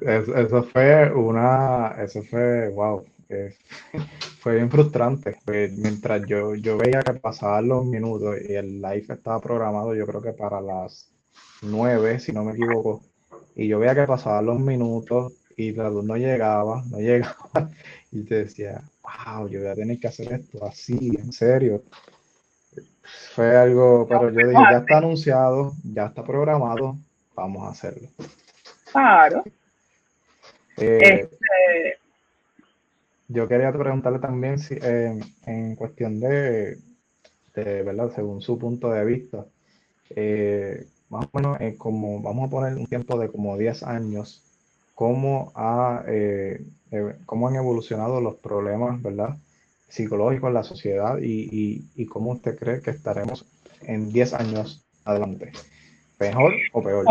eso, fue una, eso fue, wow, (laughs) fue bien frustrante. Pues, mientras yo, yo veía que pasaban los minutos y el live estaba programado, yo creo que para las nueve, si no me equivoco, y yo veía que pasaban los minutos y la luz no llegaba, no (laughs) llegaba, y te decía, wow, yo voy a tener que hacer esto así, en serio. Fue algo, pero yo dije, ya está anunciado, ya está programado, vamos a hacerlo. Claro. Eh, este, yo quería preguntarle también si, eh, en cuestión de, ¿verdad? Según su punto de vista, eh, más o menos, como vamos a poner un tiempo de como 10 años, ¿cómo, ha, cómo han evolucionado los problemas, ¿verdad? psicológicos en la sociedad y, y, cómo usted cree que estaremos en 10 años adelante? ¿Mejor o peor?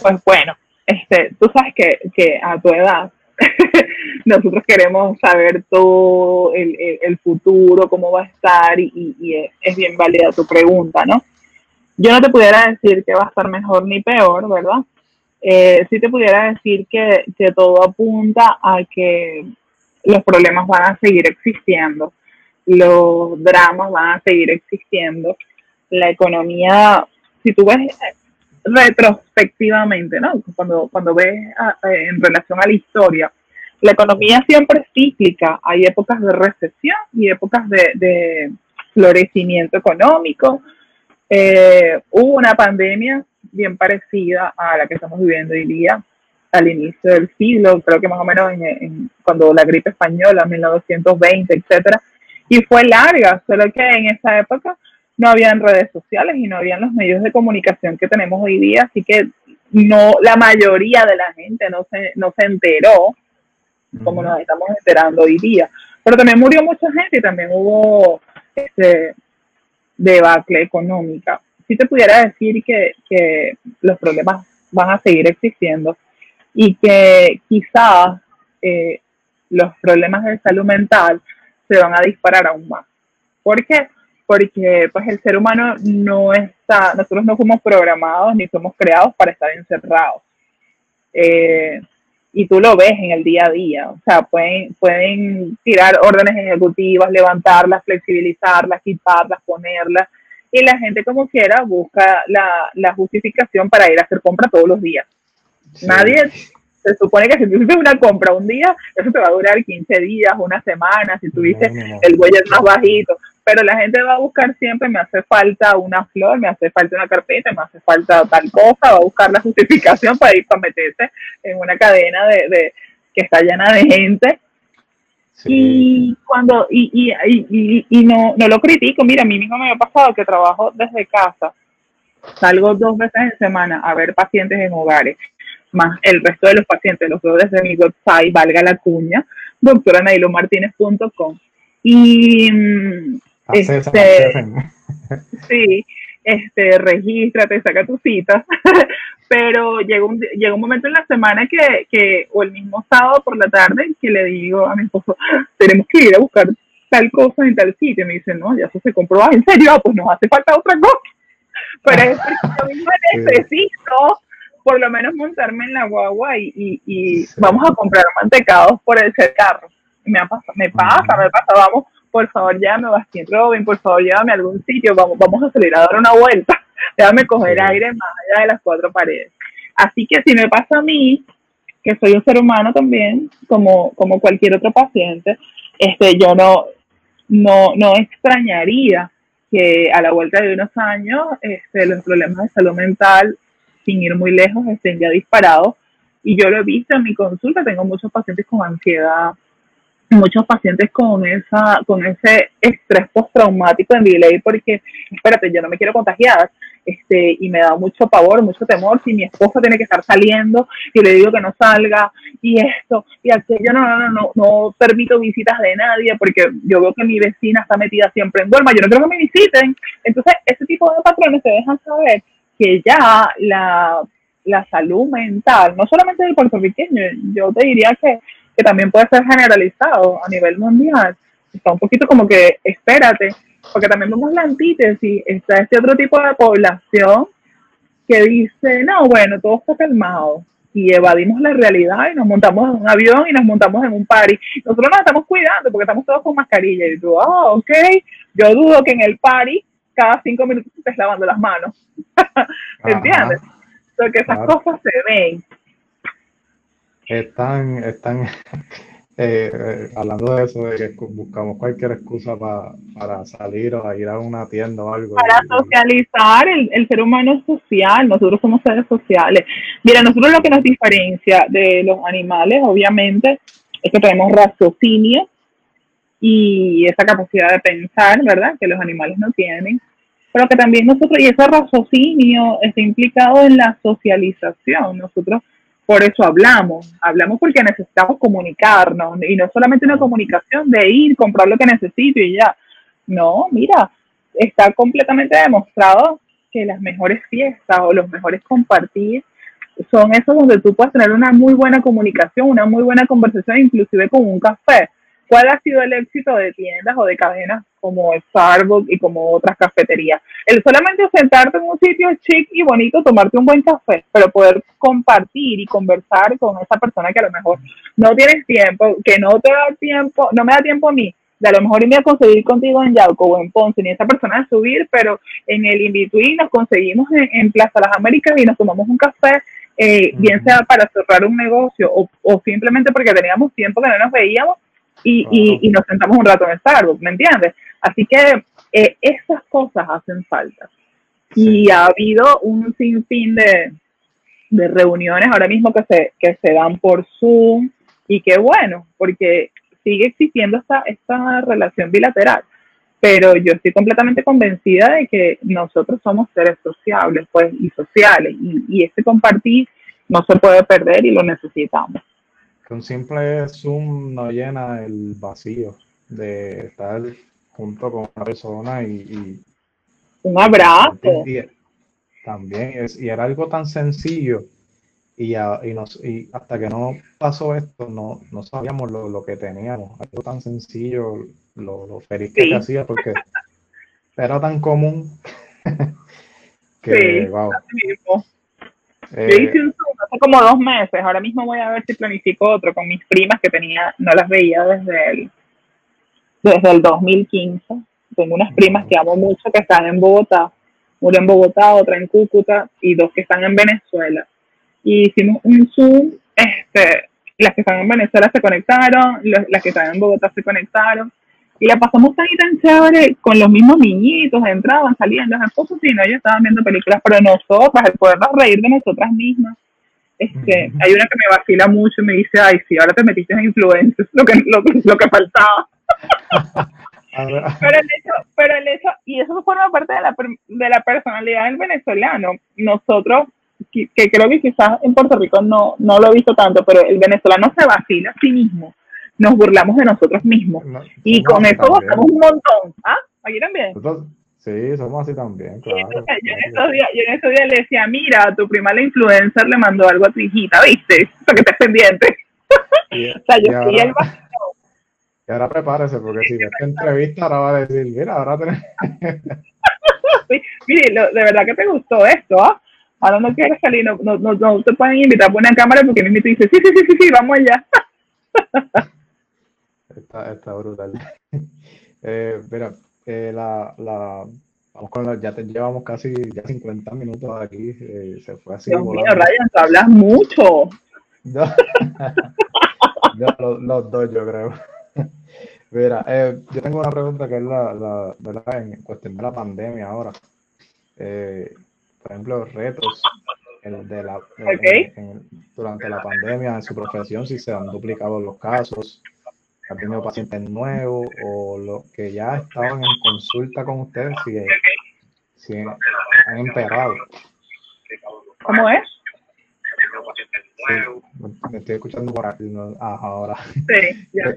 Pues, bueno, este, tú sabes que, que a tu edad (laughs) nosotros queremos saber todo el, futuro, cómo va a estar y, es bien válida tu pregunta, ¿no? Yo no te pudiera decir que va a estar mejor ni peor, ¿verdad? Eh, sí te pudiera decir que, que todo apunta a que los problemas van a seguir existiendo, los dramas van a seguir existiendo, la economía, si tú ves retrospectivamente, ¿no? Cuando, cuando ves en relación a la historia, la economía siempre es cíclica. Hay épocas de recesión y épocas de, florecimiento económico. Eh, hubo una pandemia bien parecida a la que estamos viviendo hoy día al inicio del siglo, creo que más o menos en, cuando la gripe española, 1920, etcétera, y fue larga, solo que en esa época no habían redes sociales y no habían los medios de comunicación que tenemos hoy día, así que no la mayoría de la gente no se, no se enteró como nos estamos enterando hoy día. Pero también murió mucha gente y también hubo este debacle económica. Si te pudiera decir que, que los problemas van a seguir existiendo y que quizás eh, los problemas de salud mental se van a disparar aún más. ¿Por qué? Porque pues el ser humano no está, nosotros no fuimos programados ni fuimos creados para estar encerrados. Eh, y tú lo ves en el día a día. O sea, pueden, pueden tirar órdenes ejecutivas, levantarlas, flexibilizarlas, quitarlas, ponerlas. Y la gente como quiera busca la, la justificación para ir a hacer compra todos los días. Nadie se supone que si tuviste una compra un día, eso te va a durar 15 días, una semana, si tuviste el huella más bajito. Pero la gente va a buscar siempre, me hace falta una flor, me hace falta una carpeta, me hace falta tal cosa, va a buscar la justificación para ir para meterse en una cadena de, de que está llena de gente. Y cuando, y, y, y, y, no, no lo critico, mira, a mí mismo me ha pasado que trabajo desde casa, salgo dos veces en semana a ver pacientes en hogares, más el resto de los pacientes los veo desde mi website, valga la cuña, doctoranailomartinez.com. Y este, sí, este, regístrate, saca tu cita, (laughs) pero llega un, llega un momento en la semana que, que, o el mismo sábado por la tarde, que le digo a mi esposo, tenemos que ir a buscar tal cosa en tal sitio, y me dice, no, ya eso se compró, ah, ¿en serio? Ah, pues nos hace falta otra cosa, (laughs) pero es porque yo mismo (laughs) necesito por lo menos montarme en la guagua y, y, vamos a comprar mantecados por el carro. Me, pasa, me pasa, me pasa, vamos por favor llévame Bastien Robin, por favor llévame a algún sitio, vamos, vamos a salir a dar una vuelta, (laughs) déjame coger aire más allá de las cuatro paredes. Así que si me pasa a mí, que soy un ser humano también, como, como cualquier otro paciente, este, yo no, no, no extrañaría que a la vuelta de unos años este, los problemas de salud mental, sin ir muy lejos, estén ya disparados. Y yo lo he visto en mi consulta, tengo muchos pacientes con ansiedad, muchos pacientes con esa con ese estrés postraumático en delay porque espérate yo no me quiero contagiar este y me da mucho pavor mucho temor si mi esposa tiene que estar saliendo y le digo que no salga y esto y aquello no no no no no permito visitas de nadie porque yo veo que mi vecina está metida siempre en duerma yo no quiero que me visiten. Entonces ese tipo de patrones te dejan saber que ya la la salud mental, no solamente del puertorriqueño, yo te diría que que también puede ser generalizado a nivel mundial. Está un poquito como que, espérate, porque también vemos la antítesis, está este otro tipo de población que dice, no, bueno, todo está calmado y evadimos la realidad y nos montamos en un avión y nos montamos en un party. Nosotros nos estamos cuidando porque estamos todos con mascarilla y tú, oh, ok, yo dudo que en el party cada cinco minutos estés lavando las manos. (laughs) ¿Entiendes? Porque esas cosas se ven están, están (laughs) eh, hablando de eso, de que buscamos cualquier excusa para salir o a ir a una tienda o algo. Para socializar, el, el, ser humano es social, nosotros somos seres sociales. Mira, nosotros lo que nos diferencia de los animales, obviamente, es que tenemos raciocinio y esa capacidad de pensar, ¿verdad? Que los animales no tienen. Pero que también nosotros, y ese raciocinio está implicado en la socialización. Nosotros por eso hablamos, hablamos porque necesitamos comunicarnos y no solamente una comunicación de ir, comprar lo que necesito y ya. No, mira, está completamente demostrado que las mejores fiestas o los mejores compartir son esos donde tú puedes tener una muy buena comunicación, una muy buena conversación, inclusive con un café. ¿Cuál ha sido el éxito de tiendas o de cadenas como Starbucks y como otras cafeterías? El solamente sentarte en un sitio chic y bonito, tomarte un buen café, pero poder compartir y conversar con esa persona que a lo mejor no tienes tiempo, que no te da tiempo, no me da tiempo a mí, de a lo mejor irme a conseguir contigo en Yauco o en Ponce, ni esa persona a subir, pero en el in-between nos conseguimos en, Plaza Las Américas y nos tomamos un café, eh, bien sea para cerrar un negocio o, o simplemente porque teníamos tiempo que no nos veíamos y, y, nos sentamos un rato en Starbucks, ¿me entiendes? Así que eh, esas cosas hacen falta. Y ha habido un sinfín de, de reuniones ahora mismo que se, que se dan por Zoom y qué bueno, porque sigue existiendo esta, esta relación bilateral. Pero yo estoy completamente convencida de que nosotros somos seres sociables pues, y sociales y, y ese compartir no se puede perder y lo necesitamos que un simple Zoom no llena el vacío de estar junto con una persona y, un abrazo. también. Es, y era algo tan sencillo y, y, nos, y hasta que no pasó esto no, no sabíamos lo, que teníamos, algo tan sencillo, lo, lo feliz que hacía porque era tan común (laughs) que wow. Yo hice un Zoom hace como dos meses, ahora mismo voy a ver si planifico otro con mis primas que tenía, no las veía desde el, desde el 2015. Tengo unas primas que amo mucho que están en Bogotá, una en Bogotá, otra en Cúcuta y dos que están en Venezuela. Y hicimos un Zoom, este, las que están en Venezuela se conectaron, las que están en Bogotá se conectaron Y la pasamos tan y tan chévere con los mismos niñitos, entraban, salían, los esposos sí, no, ellos estaban viendo películas, pero nosotras, el podernos reír de nosotras mismas. Este, Hay una que me vacila mucho y me dice, ay, sí, ahora te metiste en influencers, lo que, lo, lo que faltaba. Pero el hecho, pero el hecho, y eso forma parte de la, de la personalidad del venezolano. Nosotros, que, creo que quizás en Puerto Rico no, no lo he visto tanto, pero el venezolano se vacila a sí mismo. Nos burlamos de nosotros mismos. y con eso gozamos un montón. ¿Ah? ¿Aquí también? Sí, somos así también, claro. yo, en esos días, yo en esos días le decía, mira, tu prima la influencer le mandó algo a tu hijita, ¿viste? Para que estés pendiente. (laughs) o sea, yo fui el y ahora prepárese, porque si esta entrevista ahora va a decir, mira, ahora tenemos... (laughs) mire, de verdad que te gustó esto, ¿ah? Ahora no quieres salir, no, no, no, te pueden invitar por una cámara porque mi te dice, sí, sí, sí, sí, sí, vamos allá. (laughs) está, está brutal. (laughs) Eh, mira, eh, la, la, vamos con la, ya te llevamos casi ya 50 minutos aquí, eh, se fue así. Dios mío, Ryan, hablas mucho. los, los dos, yo creo. Mira, eh, yo tengo una pregunta que es la, la ¿verdad? en cuestión de la pandemia ahora. Eh, por ejemplo, retos de la, durante la pandemia en su profesión, si se han duplicado los casos, han tenido pacientes nuevos o los que ya estaban en consulta con ustedes, si, si han empeorado. ¿Cómo es? me estoy escuchando por aquí, ahora. Sí, ya.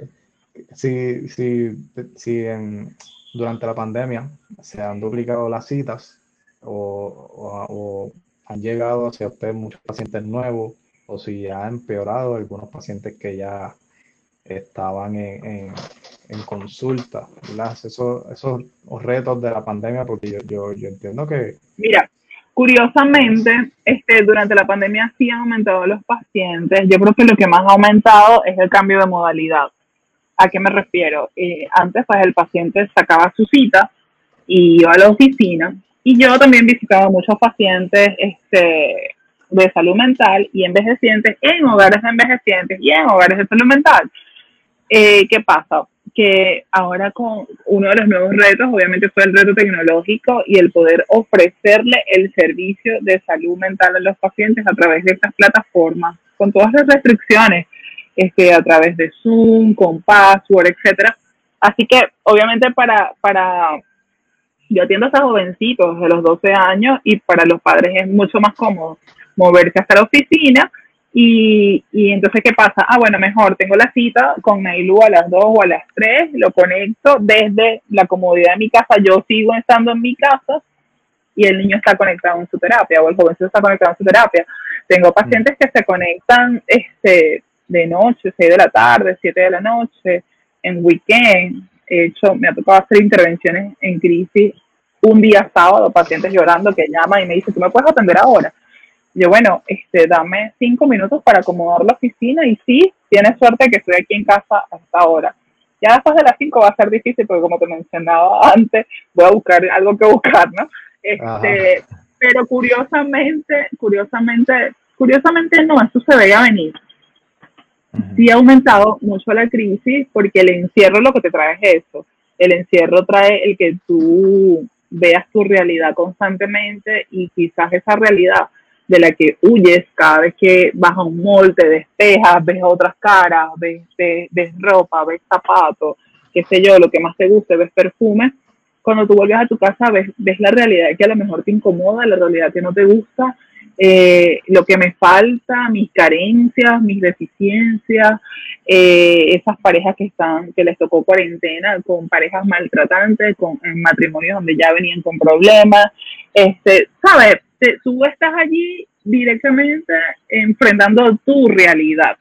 Si, si, si en, durante la pandemia se han duplicado las citas o, han llegado hacia usted muchos pacientes nuevos o si ha empeorado algunos pacientes que ya estaban en, en, consulta, Esos, esos retos de la pandemia, porque yo, yo, yo entiendo que... Mira, curiosamente, este, durante la pandemia sí han aumentado los pacientes. Yo creo que lo que más ha aumentado es el cambio de modalidad. ¿A qué me refiero? Eh, antes, pues el paciente sacaba su cita y iba a la oficina. Y yo también visitaba muchos pacientes este, de salud mental y envejecientes en hogares de envejecientes y en hogares de salud mental. Eh, ¿Qué pasa? Que ahora con uno de los nuevos retos, obviamente fue el reto tecnológico y el poder ofrecerle el servicio de salud mental a los pacientes a través de estas plataformas, con todas las restricciones este, a través de Zoom, con password, etcétera. Así que, obviamente, para, para, yo atiendo a jovencitos de los 12 años y para los padres es mucho más cómodo moverse hasta la oficina y, y, entonces, ¿qué pasa? Ah, bueno, mejor tengo la cita con Nailu a las 2 o a las 3, lo conecto desde la comodidad de mi casa, yo sigo estando en mi casa y el niño está conectado en su terapia o el jovencito está conectado en su terapia. Tengo pacientes que se conectan este, de noche, 6 de la tarde, 7 de la noche, en weekend. He hecho, me ha tocado hacer intervenciones en crisis un día sábado, pacientes llorando que llaman y me dicen, ¿tú me puedes atender ahora? Yo, bueno, este, dame cinco minutos para acomodar la oficina y sí, tienes suerte que estoy aquí en casa hasta ahora. Ya después de las cinco va a ser difícil porque como te mencionaba (laughs) antes, voy a buscar algo que buscar, ¿no? Este, pero curiosamente, curiosamente, curiosamente no, eso se veía venir sí ha aumentado mucho la crisis porque el encierro lo que te trae es eso. El encierro trae el que tú veas tu realidad constantemente y quizás esa realidad de la que huyes cada vez que vas a un mall, te despejas, ves otras caras, ves, ves, ropa, ves zapatos, qué sé yo, lo que más te guste, ves perfume. Cuando tú vuelves a tu casa ves, ves la realidad que a lo mejor te incomoda, la realidad que no te gusta eh, lo que me falta, mis carencias, mis deficiencias, eh, esas parejas que están, que les tocó cuarentena, con parejas maltratantes, con matrimonios donde ya venían con problemas, este, sabes, tú estás allí directamente enfrentando tu realidad.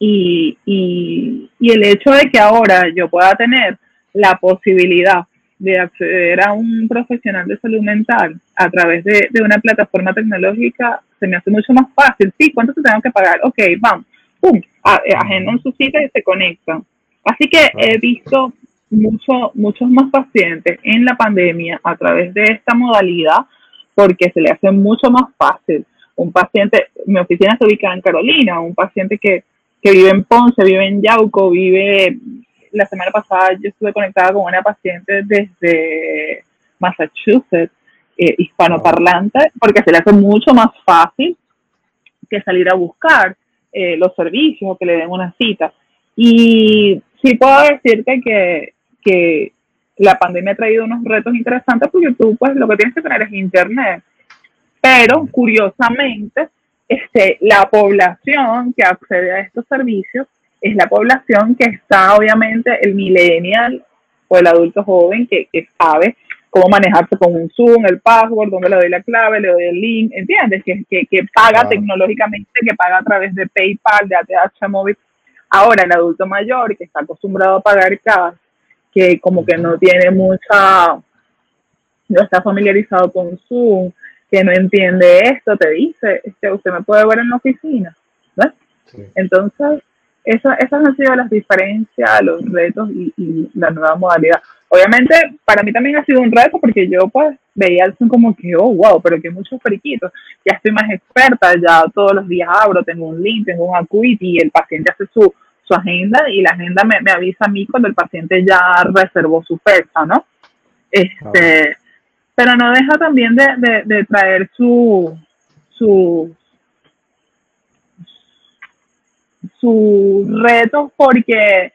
Y, y, y el hecho de que ahora yo pueda tener la posibilidad de acceder a un profesional de salud mental a través de, una plataforma tecnológica se me hace mucho más fácil. Sí, ¿cuánto te tengo que pagar? Ok, vamos, pum, eh, agendan su cita y se conectan. Así que he visto mucho, muchos más pacientes en la pandemia a través de esta modalidad porque se le hace mucho más fácil. Un paciente, mi oficina está ubicada en Carolina, un paciente que, que vive en Ponce, vive en Yauco, vive la semana pasada yo estuve conectada con una paciente desde Massachusetts, eh, hispanoparlante, porque se le hace mucho más fácil que salir a buscar eh, los servicios o que le den una cita. Y sí puedo decirte que, que la pandemia ha traído unos retos interesantes porque tú pues lo que tienes que tener es internet. Pero curiosamente, este, la población que accede a estos servicios es la población que está obviamente el millennial o el adulto joven que, que sabe cómo manejarse con un Zoom, el password, dónde le doy la clave, le doy el link, ¿entiendes? Que, que, que paga tecnológicamente, que paga a través de PayPal, de ATH Móvil. Ahora, el adulto mayor que está acostumbrado a pagar cash, que como que no tiene mucha, no está familiarizado con Zoom, que no entiende esto, te dice, este, usted me puede ver en la oficina. ¿ves? Entonces, esa, esas han sido las diferencias, los retos y, y, la nueva modalidad. Obviamente, para mí también ha sido un reto porque yo pues veía el Zoom como que, oh, wow, pero que muchos periquitos. Ya estoy más experta, ya todos los días abro, tengo un link, tengo un Acuity y el paciente hace su, su agenda y la agenda me, me, avisa a mí cuando el paciente ya reservó su fecha, ¿no? Este, pero no deja también de, de, de traer su, su, sus retos porque,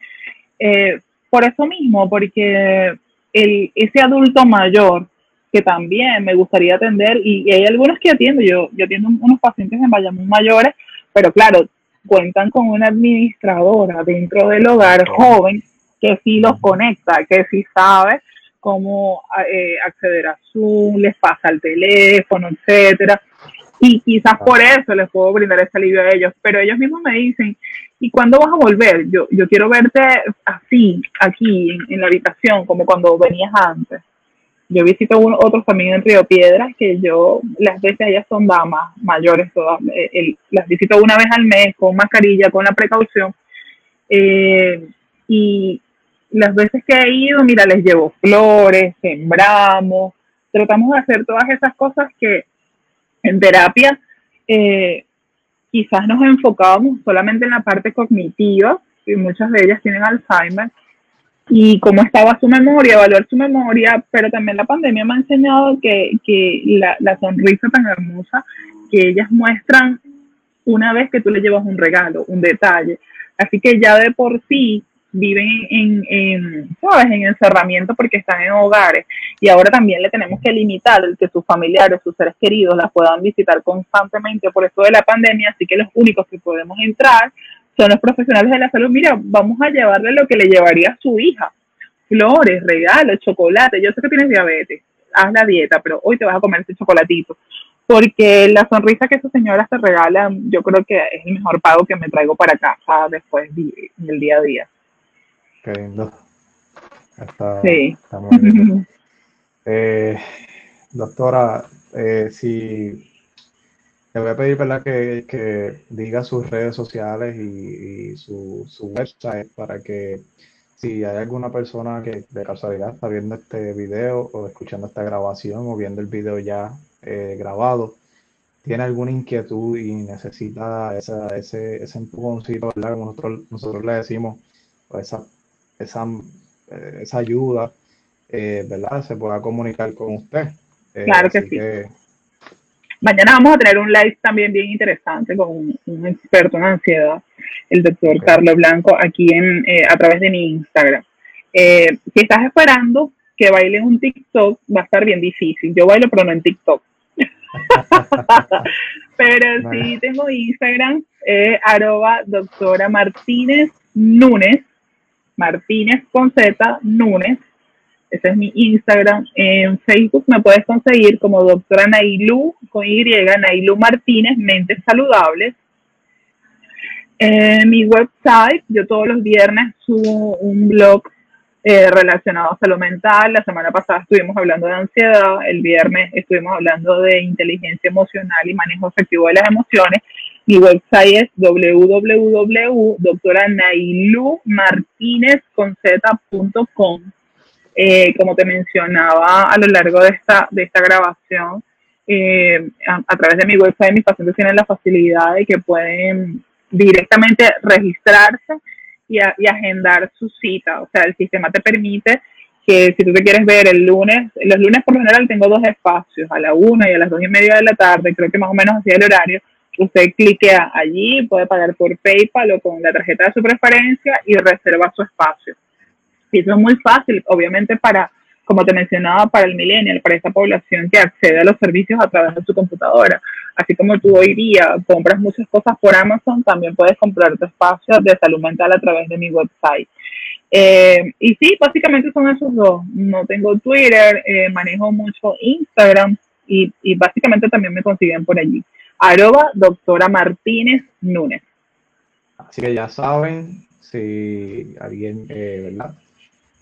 eh, por eso mismo, porque el, ese adulto mayor que también me gustaría atender, y, hay algunos que atiendo, yo, yo atiendo unos pacientes en Bayamón mayores, pero claro, cuentan con una administradora dentro del hogar joven que sí los conecta, que sí sabe cómo eh, acceder a Zoom, les pasa el teléfono, etcétera. Y quizás por eso les puedo brindar ese alivio a ellos, pero ellos mismos me dicen, ¿y cuándo vas a volver? Yo, yo quiero verte así, aquí, en, en la habitación, como cuando venías antes. Yo visito uno, otros también en Río Piedras, que yo, las veces ellas son damas mayores, todas, eh, el, las visito una vez al mes con mascarilla, con la precaución. Eh, y las veces que he ido, mira, les llevo flores, sembramos, tratamos de hacer todas esas cosas que en terapia eh, quizás nos enfocábamos solamente en la parte cognitiva, y muchas de ellas tienen Alzheimer, y cómo estaba su memoria, evaluar su memoria, pero también la pandemia me ha enseñado que, que la, la, sonrisa tan hermosa que ellas muestran una vez que tú le llevas un regalo, un detalle. Así que ya de por sí viven en, en, ¿sabes? en encerramiento porque están en hogares. Y ahora también le tenemos que limitar el que sus familiares, sus seres queridos las puedan visitar constantemente por esto de la pandemia, así que los únicos que podemos entrar son los profesionales de la salud, mira, vamos a llevarle lo que le llevaría a su hija, flores, regalos, chocolate, yo sé que tienes diabetes, haz la dieta, pero hoy te vas a comer ese chocolatito, porque la sonrisa que esas señoras te regalan, yo creo que es el mejor pago que me traigo para casa después del día a día. Qué lindo. Está, sí. Está muy lindo. (laughs) eh, doctora, eh, si le voy a pedir ¿verdad? Que, que diga sus redes sociales y, y su, su, website para que si hay alguna persona que de casualidad está viendo este video o escuchando esta grabación o viendo el video ya eh, grabado, tiene alguna inquietud y necesita esa, ese, ese empujoncito, ¿verdad? Como nosotros, nosotros le decimos, esa, esa, eh, esa ayuda, eh, ¿verdad? Se pueda comunicar con usted. claro que sí. Que, Mañana vamos a tener un live también bien interesante con un, un experto en ansiedad, el doctor okay. Carlos Blanco, aquí en, eh, a través de mi Instagram. Eh, si estás esperando que baile un TikTok, va a estar bien difícil. Yo bailo, pero no en TikTok. (laughs) pero sí tengo Instagram, eh, arroba doctora Martínez Núñez, Martínez con Z, Núñez, ese es mi Instagram. En Facebook me puedes conseguir como doctora Nailu con Y, Nailu Martínez, Mentes Saludables. En mi website, yo todos los viernes subo un blog eh, relacionado a salud mental. La semana pasada estuvimos hablando de ansiedad, el viernes estuvimos hablando de inteligencia emocional y manejo efectivo de las emociones. Mi website es www.doctoranailumartinezconz.com eh, como te mencionaba a lo largo de esta, de esta grabación, eh, a, través de mi website mis pacientes tienen la facilidad de que pueden directamente registrarse y, agendar su cita. O sea, el sistema te permite que si tú te quieres ver el lunes, los lunes por lo general tengo dos espacios, a la una y a las dos y media de la tarde, creo que más o menos así el horario. Usted cliquea allí, puede pagar por PayPal o con la tarjeta de su preferencia y reserva su espacio. Y eso es muy fácil, obviamente para como te mencionaba, para el millennial, para esa población que accede a los servicios a través de su computadora. Así como tú hoy día compras muchas cosas por Amazon, también puedes comprar tu espacio de salud mental a través de mi website. Eh, y sí, básicamente son esos dos. No tengo Twitter, eh, manejo mucho Instagram y, y, básicamente también me consiguen por allí. Arroba doctora Martínez Núñez. Así que ya saben, si alguien, eh, ¿verdad?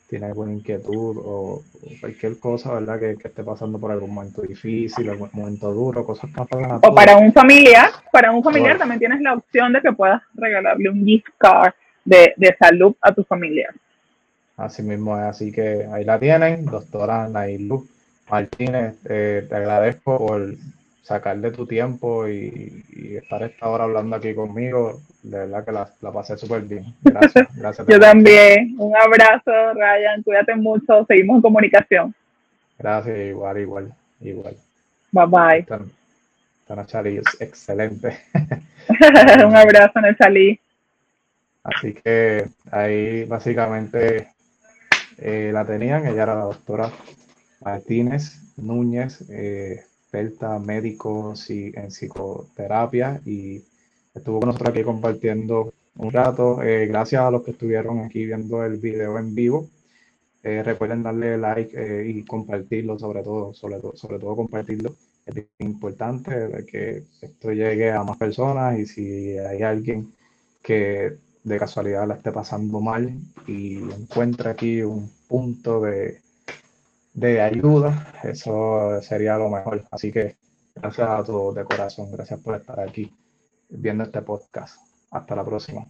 tiene alguna inquietud o, cualquier cosa, ¿verdad? Que, esté pasando por algún momento difícil, algún momento duro, cosas que pasan O para un familiar, para un familiar también tienes la opción de que puedas regalarle un gift card de, salud a tu familiar. Así mismo es, así que ahí la tienen, doctora Nailu Martínez, eh, te agradezco por sacar de tu tiempo y, estar esta hora hablando aquí conmigo. De verdad que la, la pasé súper bien. Gracias. (laughs) gracias Yo también. Un abrazo, Ryan. Cuídate mucho. Seguimos en comunicación. Gracias, igual, igual, igual. Bye bye. Nachali es excelente. (laughs) Un abrazo, Nachali. Así que ahí básicamente eh, la tenían. Ella era la doctora Martínez Núñez. Eh, experta médico en psicoterapia y estuvo con nosotros aquí compartiendo un rato. Eh, gracias a los que estuvieron aquí viendo el video en vivo. Eh, recuerden darle like eh, y compartirlo, sobre todo, sobre todo, sobre todo compartirlo. Es importante que esto llegue a más personas y si hay alguien que de casualidad la esté pasando mal y encuentra aquí un punto de, de ayuda, eso sería lo mejor. Así que gracias a todos de corazón, gracias por estar aquí viendo este podcast. Hasta la próxima.